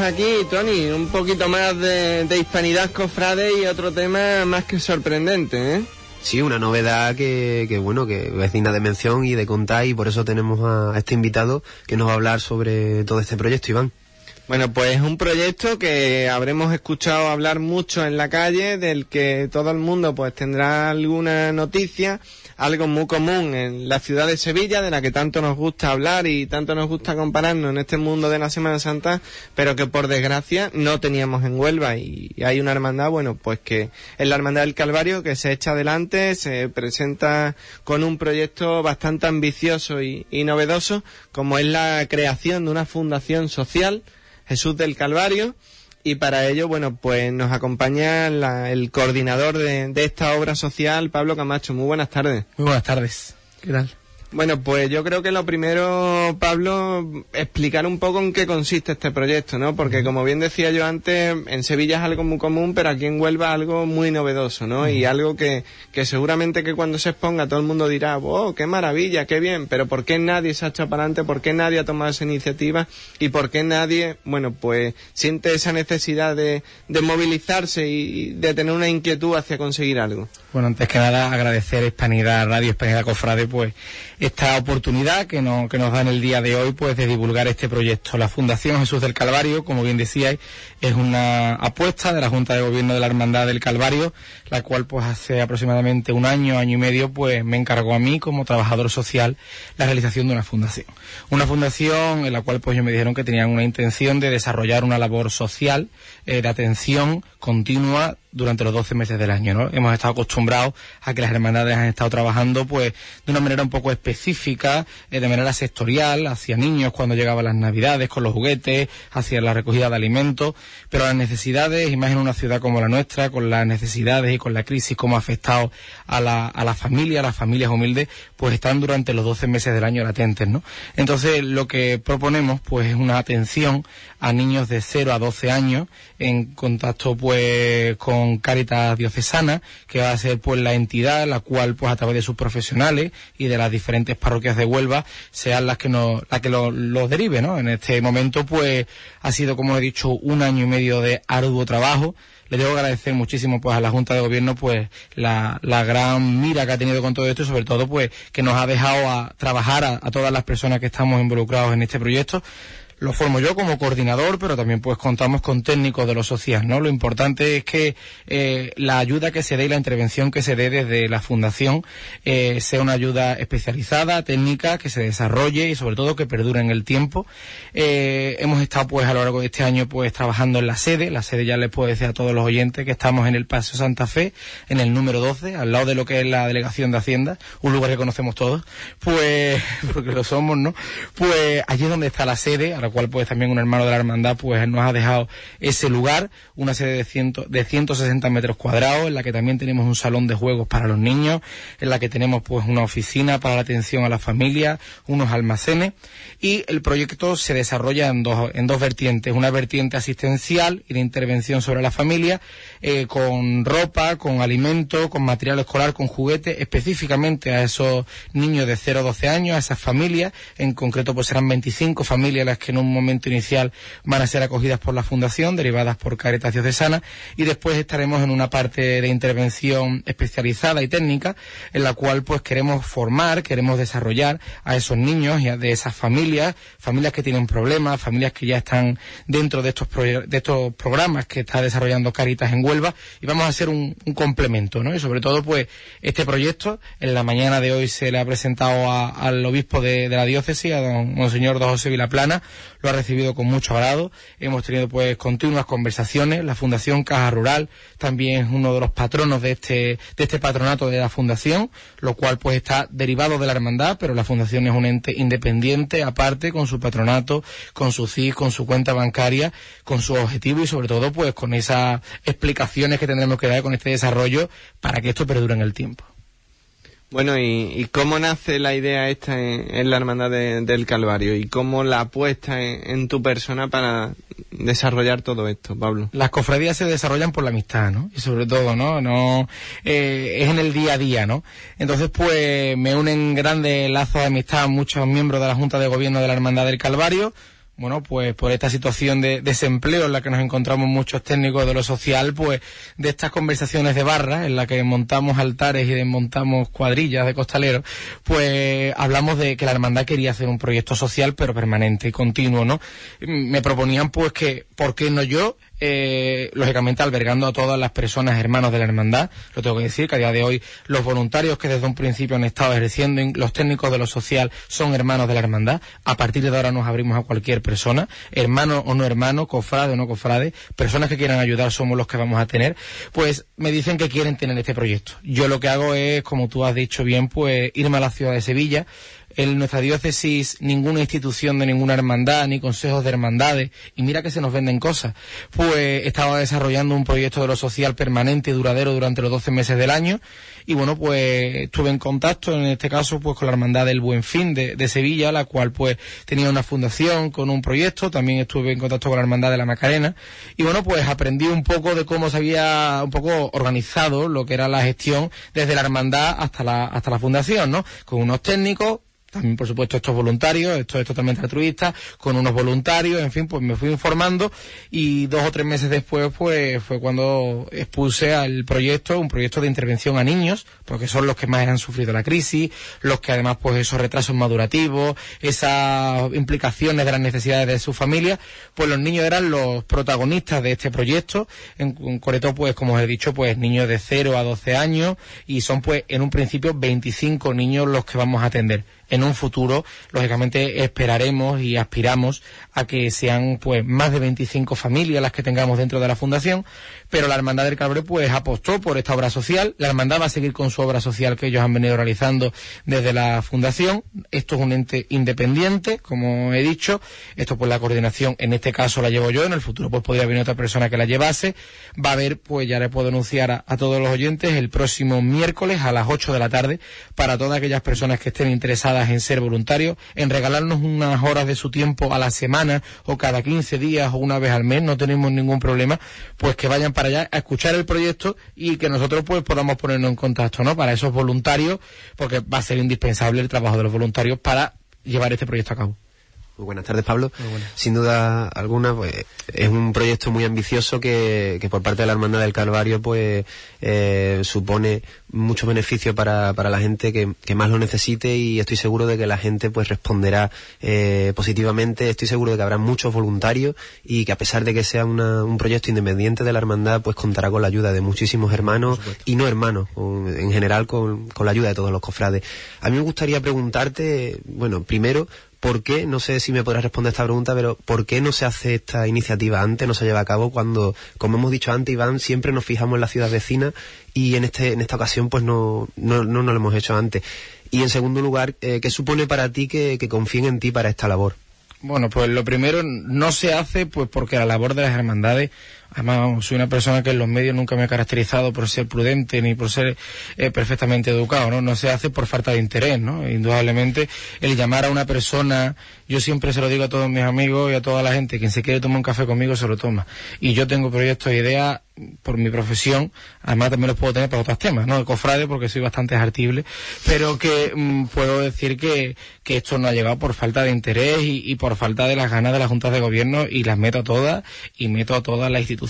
Aquí, Tony, un poquito más de, de hispanidad cofrade y otro tema más que sorprendente, ¿eh? Sí, una novedad que, que bueno, que es digna de mención y de contar y por eso tenemos a este invitado que nos va a hablar sobre todo este proyecto, Iván. Bueno, pues es un proyecto que habremos escuchado hablar mucho en la calle, del que todo el mundo pues tendrá alguna noticia, algo muy común en la ciudad de Sevilla, de la que tanto nos gusta hablar y tanto nos gusta compararnos en este mundo de la Semana Santa, pero que por desgracia no teníamos en Huelva. Y hay una hermandad, bueno, pues que es la Hermandad del Calvario que se echa adelante, se presenta con un proyecto bastante ambicioso y, y novedoso, como es la creación de una fundación social, Jesús del Calvario, y para ello, bueno, pues nos acompaña la- el coordinador de, de esta obra social, Pablo Camacho. Muy buenas tardes. Muy buenas tardes. ¿Qué tal? Bueno, pues yo creo que lo primero, Pablo, explicar un poco en qué consiste este proyecto, ¿no? Porque como bien decía yo antes, en Sevilla es algo muy común, pero aquí en Huelva algo muy novedoso, ¿no? Y algo que, que seguramente que cuando se exponga todo el mundo dirá, oh, qué maravilla, qué bien, pero ¿por qué nadie se ha hecho para adelante? ¿Por qué nadie ha tomado esa iniciativa? ¿Y por qué nadie, bueno, pues siente esa necesidad de, de movilizarse y de tener una inquietud hacia conseguir algo? Bueno, antes que nada agradecer a Hispanidad Radio, Hispanidad Cofrade, pues esta oportunidad que, nos que nos da en el día de hoy, pues de divulgar este proyecto. La Fundación Jesús del Calvario, como bien decíais, es una apuesta de la Junta de Gobierno de la Hermandad del Calvario, la cual pues hace aproximadamente un año, año y medio, pues me encargó a mí como trabajador social la realización de una fundación. Una fundación en la cual pues ellos me dijeron que tenían una intención de desarrollar una labor social eh, de atención continua durante los 12 meses del año, ¿no? Hemos estado acostumbrados a que las hermandades han estado trabajando, pues, de una manera un poco específica, eh, de manera sectorial, hacia niños cuando llegaban las navidades, con los juguetes, hacia la recogida de alimentos, pero las necesidades, y más en una ciudad como la nuestra, con las necesidades y con la crisis, como ha afectado a la, a la familia, a las familias humildes, pues están durante los 12 meses del año latentes, ¿no? Entonces, lo que proponemos, pues, es una atención a niños de 0 a 12 años, en contacto, pues, con Caritas Diocesana, que va a ser pues la entidad la cual pues a través de sus profesionales y de las diferentes parroquias de Huelva sean las que nos, la que los lo derive, ¿no? En este momento pues ha sido como he dicho un año y medio de arduo trabajo. Le debo agradecer muchísimo pues a la Junta de Gobierno pues la, la gran mira que ha tenido con todo esto y sobre todo pues que nos ha dejado a trabajar a, a todas las personas que estamos involucrados en este proyecto lo formo yo como coordinador, pero también pues contamos con técnicos de lo social, ¿no? Lo importante es que eh, la ayuda que se dé y la intervención que se dé desde la fundación eh, sea una ayuda especializada, técnica, que se desarrolle y sobre todo que perdure en el tiempo. Eh, hemos estado pues a lo largo de este año pues trabajando en la sede, la sede ya les puedo decir a todos los oyentes que estamos en el Paseo Santa Fe, en el número 12, al lado de lo que es la delegación de Hacienda, un lugar que conocemos todos, pues, porque lo somos, ¿no? Pues allí es donde está la sede, cual pues también un hermano de la hermandad pues nos ha dejado ese lugar, una sede de, ciento, de 160 metros cuadrados, en la que también tenemos un salón de juegos para los niños, en la que tenemos pues una oficina para la atención a la familia, unos almacenes y el proyecto se desarrolla en dos, en dos vertientes, una vertiente asistencial y de intervención sobre la familia, eh, con ropa, con alimento, con material escolar, con juguetes, específicamente a esos niños de 0 a 12 años, a esas familias, en concreto pues serán 25 familias las que en un momento inicial van a ser acogidas por la Fundación, derivadas por Caritas Diocesana, y después estaremos en una parte de intervención especializada y técnica, en la cual pues queremos formar, queremos desarrollar a esos niños y a de esas familias, familias que tienen problemas, familias que ya están dentro de estos, de estos programas que está desarrollando Caritas en Huelva, y vamos a hacer un, un complemento, ¿no? Y sobre todo pues este proyecto, en la mañana de hoy se le ha presentado a, al obispo de, de la diócesis, a don Monseñor Don José Vilaplana, lo ha recibido con mucho agrado. Hemos tenido pues continuas conversaciones. La Fundación Caja Rural también es uno de los patronos de este, de este patronato de la Fundación, lo cual pues está derivado de la hermandad, pero la Fundación es un ente independiente, aparte, con su patronato, con su CIS, con su cuenta bancaria, con su objetivo y sobre todo pues con esas explicaciones que tendremos que dar con este desarrollo para que esto perdure en el tiempo. Bueno, ¿y, y cómo nace la idea esta en, la Hermandad de- del Calvario? ¿Y cómo la apuesta en, en tu persona para desarrollar todo esto, Pablo? Las cofradías se desarrollan por la amistad, ¿no? Y sobre todo, ¿no? No eh, es en el día a día, ¿no? Entonces, pues me unen grandes lazos de amistad muchos miembros de la Junta de Gobierno de la Hermandad del Calvario. Bueno, pues por esta situación de desempleo en la que nos encontramos muchos técnicos de lo social, pues de estas conversaciones de barra en la que montamos altares y desmontamos cuadrillas de costaleros, pues hablamos de que la hermandad quería hacer un proyecto social pero permanente y continuo, ¿no? Me proponían pues que, ¿por qué no yo? Eh, lógicamente albergando a todas las personas hermanos de la hermandad. Lo tengo que decir que a día de hoy los voluntarios que desde un principio han estado ejerciendo, los técnicos de lo social son hermanos de la hermandad. A partir de ahora nos abrimos a cualquier persona, hermano o no hermano, cofrade o no cofrade, personas que quieran ayudar somos los que vamos a tener. Pues me dicen que quieren tener este proyecto. Yo lo que hago es, como tú has dicho bien, pues irme a la ciudad de Sevilla, en nuestra diócesis ninguna institución de ninguna hermandad, ni consejos de hermandades, y mira que se nos venden cosas, pues estaba desarrollando un proyecto de lo social permanente y duradero durante los 12 meses del año, y bueno, pues estuve en contacto, en este caso, pues con la Hermandad del Buen Fin de, de Sevilla, la cual pues tenía una fundación con un proyecto, también estuve en contacto con la Hermandad de la Macarena, y bueno, pues aprendí un poco de cómo se había un poco organizado lo que era la gestión desde la hermandad hasta la, hasta la fundación, ¿no? Con unos técnicos, también por supuesto estos voluntarios, esto es totalmente altruista, con unos voluntarios, en fin, pues me fui informando y dos o tres meses después pues fue cuando expuse al proyecto, un proyecto de intervención a niños, porque son los que más han sufrido la crisis, los que además pues esos retrasos madurativos, esas implicaciones de las necesidades de su familia, pues los niños eran los protagonistas de este proyecto, en concreto pues como os he dicho pues niños de 0 a 12 años y son pues en un principio 25 niños los que vamos a atender en un futuro, lógicamente, esperaremos y aspiramos a que sean pues más de 25 familias las que tengamos dentro de la fundación, pero la Hermandad del Calvario pues apostó por esta obra social, la Hermandad va a seguir con su obra social que ellos han venido realizando desde la fundación, esto es un ente independiente, como he dicho, esto pues la coordinación en este caso la llevo yo, en el futuro pues podría venir otra persona que la llevase, va a haber pues ya le puedo anunciar a, todos los oyentes el próximo miércoles a las 8 de la tarde para todas aquellas personas que estén interesadas en ser voluntarios, en regalarnos unas horas de su tiempo a la semana o cada 15 días o una vez al mes, no tenemos ningún problema, pues que vayan para allá a escuchar el proyecto y que nosotros pues podamos ponernos en contacto, ¿no? Para esos voluntarios, porque va a ser indispensable el trabajo de los voluntarios para llevar este proyecto a cabo. Muy buenas tardes, Pablo. Sin duda alguna, pues es un proyecto muy ambicioso que, que por parte de la Hermandad del Calvario, pues eh, supone mucho beneficio para, para la gente que, que, más lo necesite y estoy seguro de que la gente pues responderá eh, positivamente. Estoy seguro de que habrá muchos voluntarios y que a pesar de que sea una, un proyecto independiente de la Hermandad, pues contará con la ayuda de muchísimos hermanos y no hermanos, en general con, con la ayuda de todos los cofrades. A mí me gustaría preguntarte, bueno, primero, ¿por qué, no sé si me podrás responder esta pregunta, pero ¿por qué no se hace esta iniciativa antes, no se lleva a cabo cuando, como hemos dicho antes, Iván, siempre nos fijamos en la ciudad vecina y en, este, en esta ocasión pues no, no, no, lo hemos hecho antes? Y en segundo lugar, eh, ¿qué supone para ti que, que confíen en ti para esta labor? Bueno, pues lo primero no se hace pues porque la labor de las hermandades Además, soy una persona que en los medios nunca me he caracterizado por ser prudente ni por ser eh, perfectamente educado, ¿no? No se hace por falta de interés, ¿no? Indudablemente, el llamar a una persona, yo siempre se lo digo a todos mis amigos y a toda la gente, quien se quiere tomar un café conmigo se lo toma. Y yo tengo proyectos e ideas por mi profesión, además también los puedo tener para otros temas, ¿no? De cofrade porque soy bastante artible, pero que mm, puedo decir que, que esto no ha llegado por falta de interés y, y, por falta de las ganas de las juntas de gobierno y las meto a todas y meto a todas las instituciones,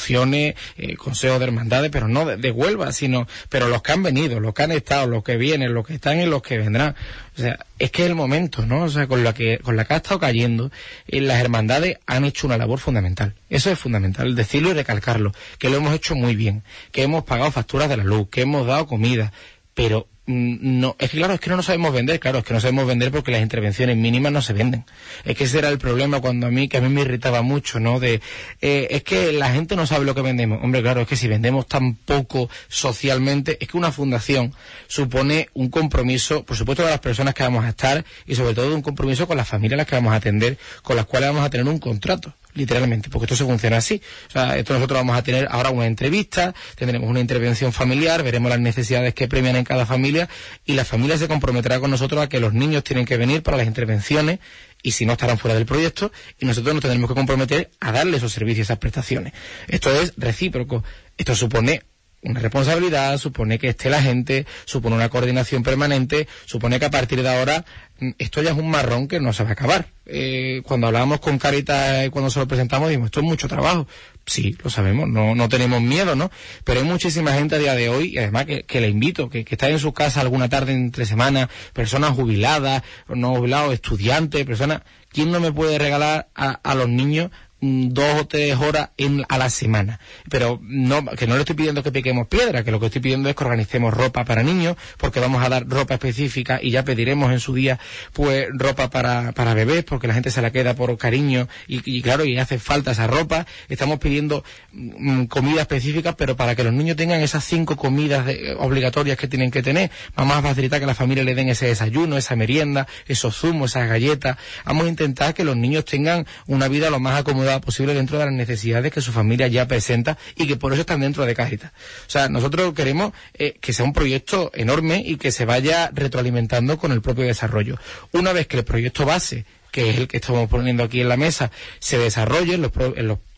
eh, consejos de hermandades, pero no de, de, Huelva, sino, pero los que han venido, los que han estado, los que vienen, los que están y los que vendrán. O sea, es que es el momento, ¿no? O sea, con la que, con la que ha estado cayendo, eh, las hermandades han hecho una labor fundamental. Eso es fundamental, decirlo y recalcarlo, que lo hemos hecho muy bien, que hemos pagado facturas de la luz, que hemos dado comida, pero no, es que claro, es que no nos sabemos vender, claro, es que no sabemos vender porque las intervenciones mínimas no se venden. Es que ese era el problema cuando a mí, que a mí me irritaba mucho, ¿no? De, eh, es que la gente no sabe lo que vendemos. Hombre, claro, es que si vendemos tan poco socialmente, es que una fundación supone un compromiso, por supuesto, de las personas que vamos a estar y sobre todo un compromiso con las familias a las que vamos a atender, con las cuales vamos a tener un contrato literalmente, porque esto se funciona así. O sea, esto nosotros vamos a tener ahora una entrevista, tendremos una intervención familiar, veremos las necesidades que premian en cada familia y la familia se comprometerá con nosotros a que los niños tienen que venir para las intervenciones y si no estarán fuera del proyecto y nosotros nos tendremos que comprometer a darle esos servicios, esas prestaciones. Esto es recíproco. Esto supone una responsabilidad, supone que esté la gente, supone una coordinación permanente, supone que a partir de ahora mm, esto ya es un marrón que no se va a acabar. Eh, cuando hablábamos con Carita y cuando se lo presentamos, dijimos, esto es mucho trabajo. Sí, lo sabemos, no, no tenemos miedo, ¿no? Pero hay muchísima gente a día de hoy, y además que, que le invito, que, que está en su casa alguna tarde entre semana, personas jubiladas, no jubilados, estudiantes, personas, ¿quién no me puede regalar a, a los niños dos o tres horas en, a la semana. Pero no, que no le estoy pidiendo que piquemos piedra, que lo que estoy pidiendo es que organicemos ropa para niños, porque vamos a dar ropa específica y ya pediremos en su día, pues, ropa para, para bebés, porque la gente se la queda por cariño y, claro, y hace falta esa ropa. Estamos pidiendo mm, comida específica, pero para que los niños tengan esas cinco comidas obligatorias que tienen que tener, vamos a facilitar que la familia le den ese desayuno, esa merienda, esos zumos, esas galletas. Vamos a intentar que los niños tengan una vida lo más acomodada posible dentro de las necesidades que su familia ya presenta y que por eso están dentro de Caritas. O sea, nosotros queremos eh, que sea un proyecto enorme y que se vaya retroalimentando con el propio desarrollo. Una vez que el proyecto base que es el que estamos poniendo aquí en la mesa, se desarrolle en los,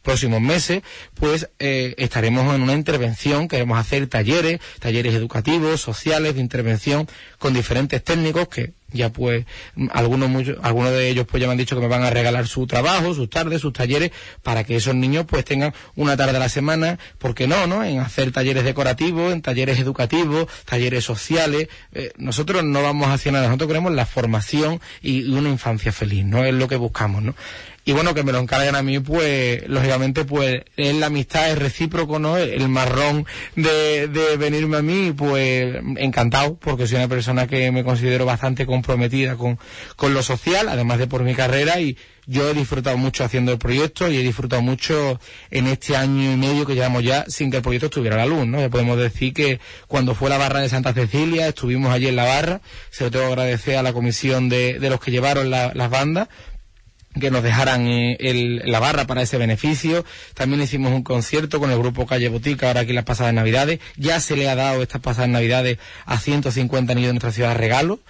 próximos meses, pues eh, estaremos en una intervención, queremos hacer talleres, talleres educativos, sociales, de intervención con diferentes técnicos que ya pues algunos muchos, algunos de ellos pues ya me han dicho que me van a regalar su trabajo, sus tardes, sus talleres para que esos niños pues tengan una tarde a la semana, ¿por qué no, no? En hacer talleres decorativos, en talleres educativos, talleres sociales. Eh, nosotros no vamos hacia nada, nosotros queremos la formación y una infancia feliz, ¿no? Es lo que buscamos, ¿no? Y bueno, que me lo encarguen a mí, pues, lógicamente, pues, es la amistad, es recíproco, ¿no? El marrón de, de venirme a mí, pues, encantado, porque soy una persona que me considero bastante comprometida con, con lo social, además de por mi carrera, y yo he disfrutado mucho haciendo el proyecto y he disfrutado mucho en este año y medio que llevamos ya sin que el proyecto estuviera a la luz, ¿no? Ya podemos decir que cuando fue la barra de Santa Cecilia, estuvimos allí en la barra, se lo tengo que agradecer a la comisión de, de los que llevaron las bandas, que nos dejaran eh, la barra para ese beneficio. También hicimos un concierto con el grupo Calle Botica ahora aquí las pasadas navidades. Ya se le ha dado estas pasadas navidades a 150 niños de nuestra ciudad regalo.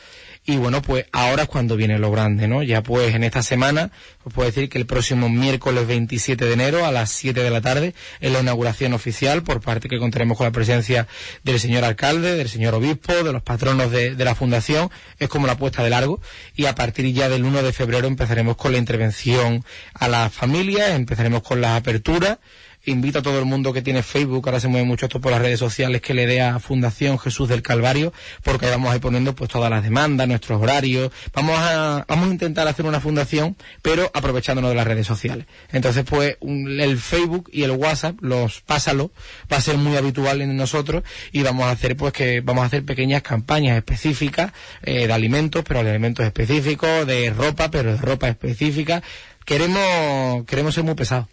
Y bueno, pues ahora es cuando viene lo grande, ¿no? Ya pues en esta semana, os puedo decir que el próximo miércoles 27 de enero a las 7 de la tarde es la inauguración oficial por parte que contaremos con la presencia del señor alcalde, del señor obispo, de los patronos de, de la fundación. Es como la puesta de largo. Y a partir ya del 1 de febrero empezaremos con la intervención a las familias, empezaremos con las aperturas invito a todo el mundo que tiene Facebook, ahora se mueve mucho esto por las redes sociales, que le dé a Fundación Jesús del Calvario, porque vamos a ir poniendo pues todas las demandas, nuestros horarios, vamos a, vamos a intentar hacer una fundación, pero aprovechándonos de las redes sociales. Entonces pues el Facebook y el WhatsApp, los pásalo, va a ser muy habitual en nosotros y vamos a hacer pues que vamos a hacer pequeñas campañas específicas eh, de alimentos, pero de alimentos específicos, de ropa, pero de ropa específica. Queremos, queremos ser muy pesados.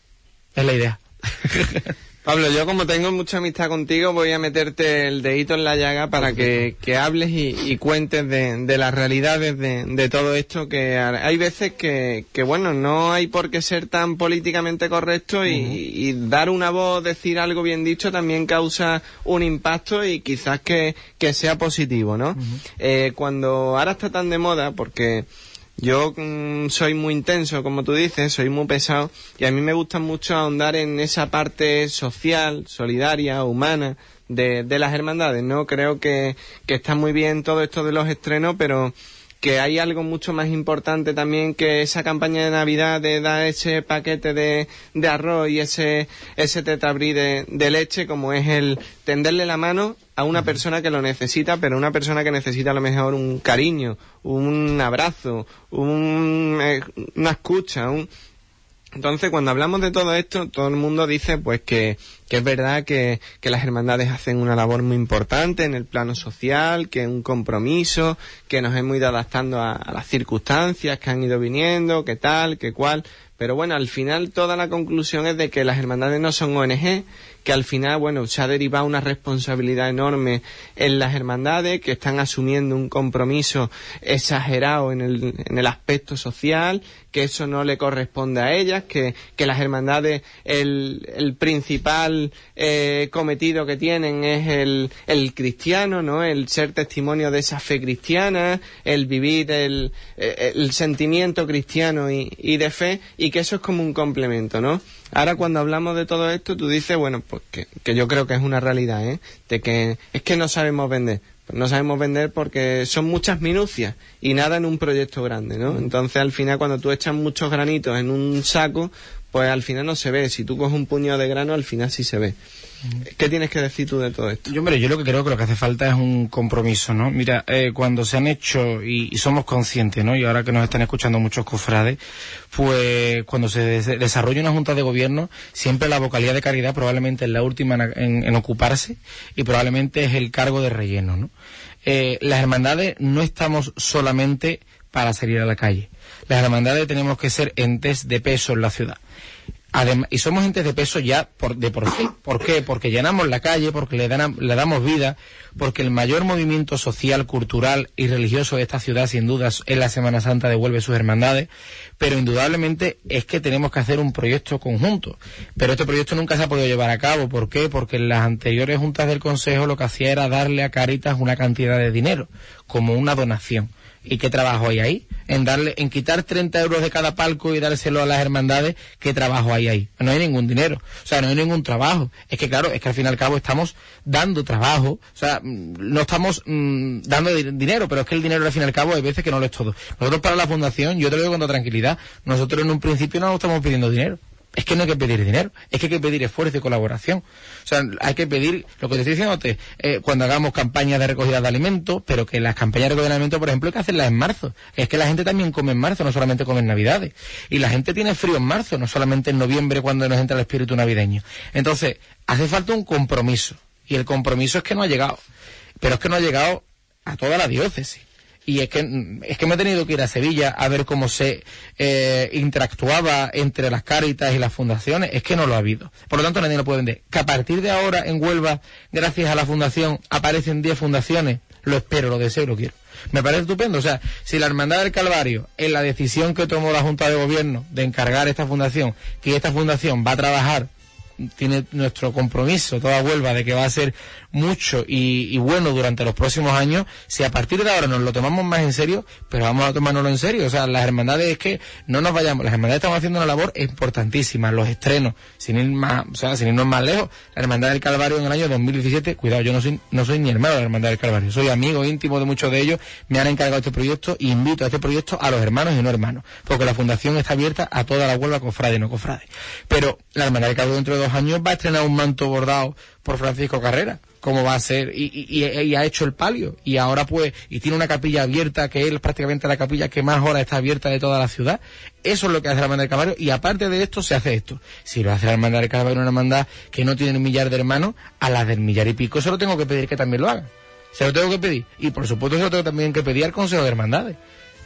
Es la idea. Pablo, yo como tengo mucha amistad contigo, voy a meterte el dedito en la llaga para que, hables y, cuentes de, las realidades de, todo esto, que hay veces que, bueno, no hay por qué ser tan políticamente correcto y, dar una voz, decir algo bien dicho, también causa un impacto y quizás que, sea positivo, ¿no? Eh, cuando ahora está tan de moda, porque yo mm, soy muy intenso, como tú dices, soy muy pesado y a mí me gusta mucho ahondar en esa parte social, solidaria, humana de, de las hermandades, ¿no? Creo que, que está muy bien todo esto de los estrenos, pero que hay algo mucho más importante también que esa campaña de Navidad de dar ese paquete de, de arroz y ese, ese tetabrí de, de, leche, como es el tenderle la mano a una persona que lo necesita, pero una persona que necesita a lo mejor un cariño, un abrazo, un, eh, una escucha, un, entonces, cuando hablamos de todo esto, todo el mundo dice pues que, que es verdad que, que, las hermandades hacen una labor muy importante en el plano social, que es un compromiso, que nos hemos ido adaptando a, a las circunstancias que han ido viniendo, que tal, que cual. Pero bueno, al final toda la conclusión es de que las hermandades no son ONG, que al final, bueno, se ha derivado una responsabilidad enorme en las hermandades, que están asumiendo un compromiso exagerado en el, en el aspecto social, que eso no le corresponde a ellas, que, que las hermandades, el, el principal eh, cometido que tienen es el, el cristiano, ¿no? El ser testimonio de esa fe cristiana, el vivir el, eh, el sentimiento cristiano y, y de fe, y que eso es como un complemento, ¿no? Ahora cuando hablamos de todo esto, tú dices, bueno, pues que, que yo creo que es una realidad, ¿eh? De que es que no sabemos vender. Pues no sabemos vender porque son muchas minucias y nada en un proyecto grande, ¿no? Entonces al final cuando tú echas muchos granitos en un saco, pues al final no se ve. Si tú coges un puñado de grano, al final sí se ve. ¿Qué tienes que decir tú de todo esto? Yo, hombre, yo lo que creo que lo que hace falta es un compromiso, ¿no? Mira, eh, cuando se han hecho, y, y somos conscientes, ¿no? Y ahora que nos están escuchando muchos cofrades, pues cuando se des- desarrolla una junta de gobierno, siempre la vocalía de caridad probablemente es la última en, en- en ocuparse y probablemente es el cargo de relleno, ¿no? Eh, las hermandades no estamos solamente para salir a la calle. Las hermandades tenemos que ser entes de peso en la ciudad. Y somos entes de peso ya por, de por sí. ¿Por qué? Porque llenamos la calle, porque le, dan- le damos vida, porque el mayor movimiento social, cultural y religioso de esta ciudad, sin dudas, es la Semana Santa de Huelva y sus hermandades, pero indudablemente es que tenemos que hacer un proyecto conjunto. Pero este proyecto nunca se ha podido llevar a cabo. ¿Por qué? Porque en las anteriores juntas del Consejo lo que hacía era darle a Caritas una cantidad de dinero, como una donación. ¿Y qué trabajo hay ahí? En darle, en quitar 30 euros de cada palco y dárselo a las hermandades, ¿qué trabajo hay ahí? No hay ningún dinero. O sea, no hay ningún trabajo. Es que claro, es que al fin y al cabo estamos dando trabajo. O sea, mm, no estamos mm, dando di- dinero, pero es que el dinero al fin y al cabo hay veces que no lo es todo. Nosotros para la fundación, yo te lo digo con toda tranquilidad, nosotros en un principio no estamos pidiendo dinero. Es que no hay que pedir dinero, es que hay que pedir esfuerzo y colaboración. O sea, hay que pedir, lo que te estoy diciendo, eh, cuando hagamos campañas de recogida de alimentos, pero que las campañas de recogida de alimentos, por ejemplo, hay que hacerlas en marzo. Es que la gente también come en marzo, no solamente come en Navidades. Y la gente tiene frío en marzo, no solamente en noviembre cuando nos entra el espíritu navideño. Entonces, hace falta un compromiso. Y el compromiso es que no ha llegado. Pero es que no ha llegado a toda la diócesis. Y es que, es que me he tenido que ir a Sevilla a ver cómo se eh, interactuaba entre las cáritas y las fundaciones. Es que no lo ha habido. Por lo tanto, nadie lo puede vender. Que a partir de ahora en Huelva, gracias a la fundación, aparecen 10 fundaciones, lo espero, lo deseo lo quiero. Me parece estupendo. O sea, si la Hermandad del Calvario, en la decisión que tomó la Junta de Gobierno de encargar esta fundación, que esta fundación va a trabajar tiene nuestro compromiso, toda Huelva, de que va a ser mucho y, y, bueno durante los próximos años, si a partir de ahora nos lo tomamos más en serio, pero vamos a tomárnoslo en serio. O sea, las hermandades es que no nos vayamos, las hermandades estamos haciendo una labor importantísima, los estrenos, sin ir más, o sea, sin irnos más lejos. La Hermandad del Calvario en el año 2017, cuidado, yo no soy, no soy ni hermano de la Hermandad del Calvario, soy amigo íntimo de muchos de ellos, me han encargado este proyecto y invito a este proyecto a los hermanos y no hermanos, porque la fundación está abierta a toda la Huelva, cofrade y no cofrade. Pero la Hermandad del Calvario dentro de dos años va a estrenar un manto bordado por Francisco Carrera como va a ser. Y, y, ha hecho el palio. Y ahora pues y tiene una capilla abierta que es prácticamente la capilla que más horas está abierta de toda la ciudad. Eso es lo que hace la hermandad del Calvario y aparte de esto se hace esto. Si lo hace la hermandad del Calvario una hermandad que no tiene un millar de hermanos a la del millar y pico se lo tengo que pedir que también lo hagan se lo tengo que pedir. Y por supuesto se lo tengo también que pedir al Consejo de Hermandades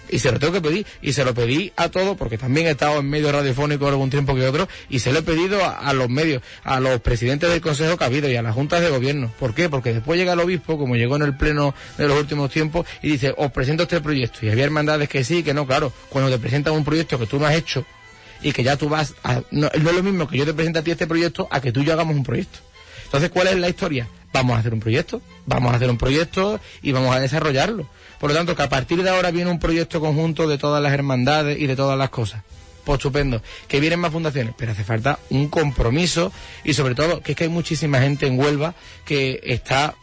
y se lo tengo que pedir y se lo pedí a todos porque también he estado en medios radiofónicos algún tiempo que otro y se lo he pedido a, los medios a los presidentes del Consejo habido y a las juntas de gobierno ¿por qué? porque después llega el obispo como llegó en el pleno de los últimos tiempos y dice os presento este proyecto y había hermandades que sí que no claro cuando te presentan un proyecto que tú no has hecho y que ya tú vas a, no, no es lo mismo que yo te presente a ti este proyecto a que tú y yo hagamos un proyecto entonces ¿cuál es la historia? vamos a hacer un proyecto vamos a hacer un proyecto y vamos a desarrollarlo por lo tanto, que a partir de ahora viene un proyecto conjunto de todas las hermandades y de todas las cosas. Pues estupendo. Que vienen más fundaciones, pero hace falta un compromiso y sobre todo que es que hay muchísima gente en Huelva que está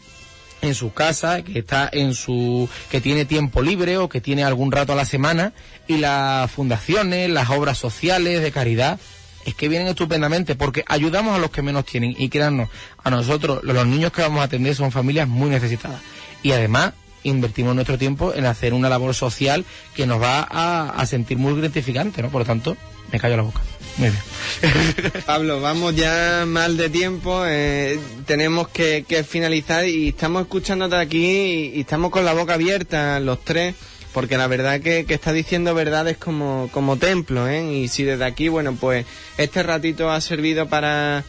en su casa, que está en su, que tiene tiempo libre o que tiene algún rato a la semana y las fundaciones, las obras sociales de caridad es que vienen estupendamente porque ayudamos a los que menos tienen y créannos, a nosotros, los niños que vamos a atender son familias muy necesitadas y además invertimos nuestro tiempo en hacer una labor social que nos va a, sentir muy gratificante, ¿no? Por lo tanto, me callo la boca. Muy bien. Pablo, vamos ya mal de tiempo, eh, tenemos que, que, finalizar y estamos escuchándote aquí y, estamos con la boca abierta los tres, porque la verdad que, que está diciendo verdades como, como templo, ¿eh? Y si desde aquí, bueno, pues este ratito ha servido para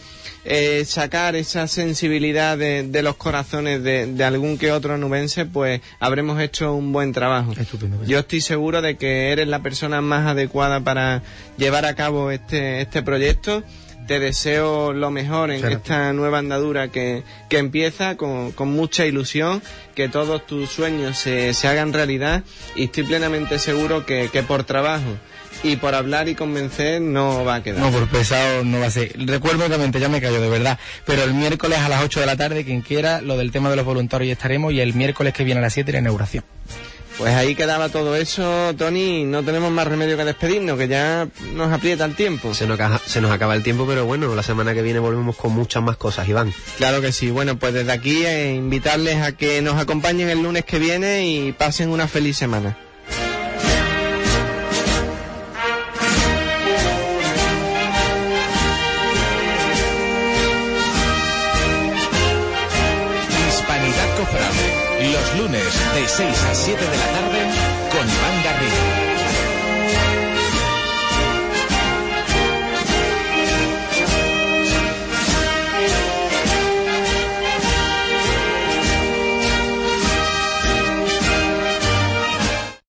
eh, sacar esa sensibilidad de, de los corazones de, de, algún que otro nubense, pues habremos hecho un buen trabajo. Estupendo, Yo estoy seguro de que eres la persona más adecuada para llevar a cabo este, este proyecto. Te deseo lo mejor en esta nueva andadura que, que empieza con, con mucha ilusión, que todos tus sueños se, se hagan realidad y estoy plenamente seguro que, que por trabajo y por hablar y convencer no va a quedar. No, por pesado no va a ser. Recuerdo únicamente, ya me callo de verdad. Pero el miércoles a las 8 de la tarde, quien quiera, lo del tema de los voluntarios estaremos y el miércoles que viene a las 7 la inauguración. Pues ahí quedaba todo eso, Tony, no tenemos más remedio que despedirnos, que ya nos aprieta el tiempo. Se nos, acaba, se nos acaba el tiempo, pero bueno, la semana que viene volvemos con muchas más cosas, Iván. Claro que sí. Bueno, pues desde aquí eh, invitarles a que nos acompañen el lunes que viene y pasen una feliz semana. 6 a 7 de la tarde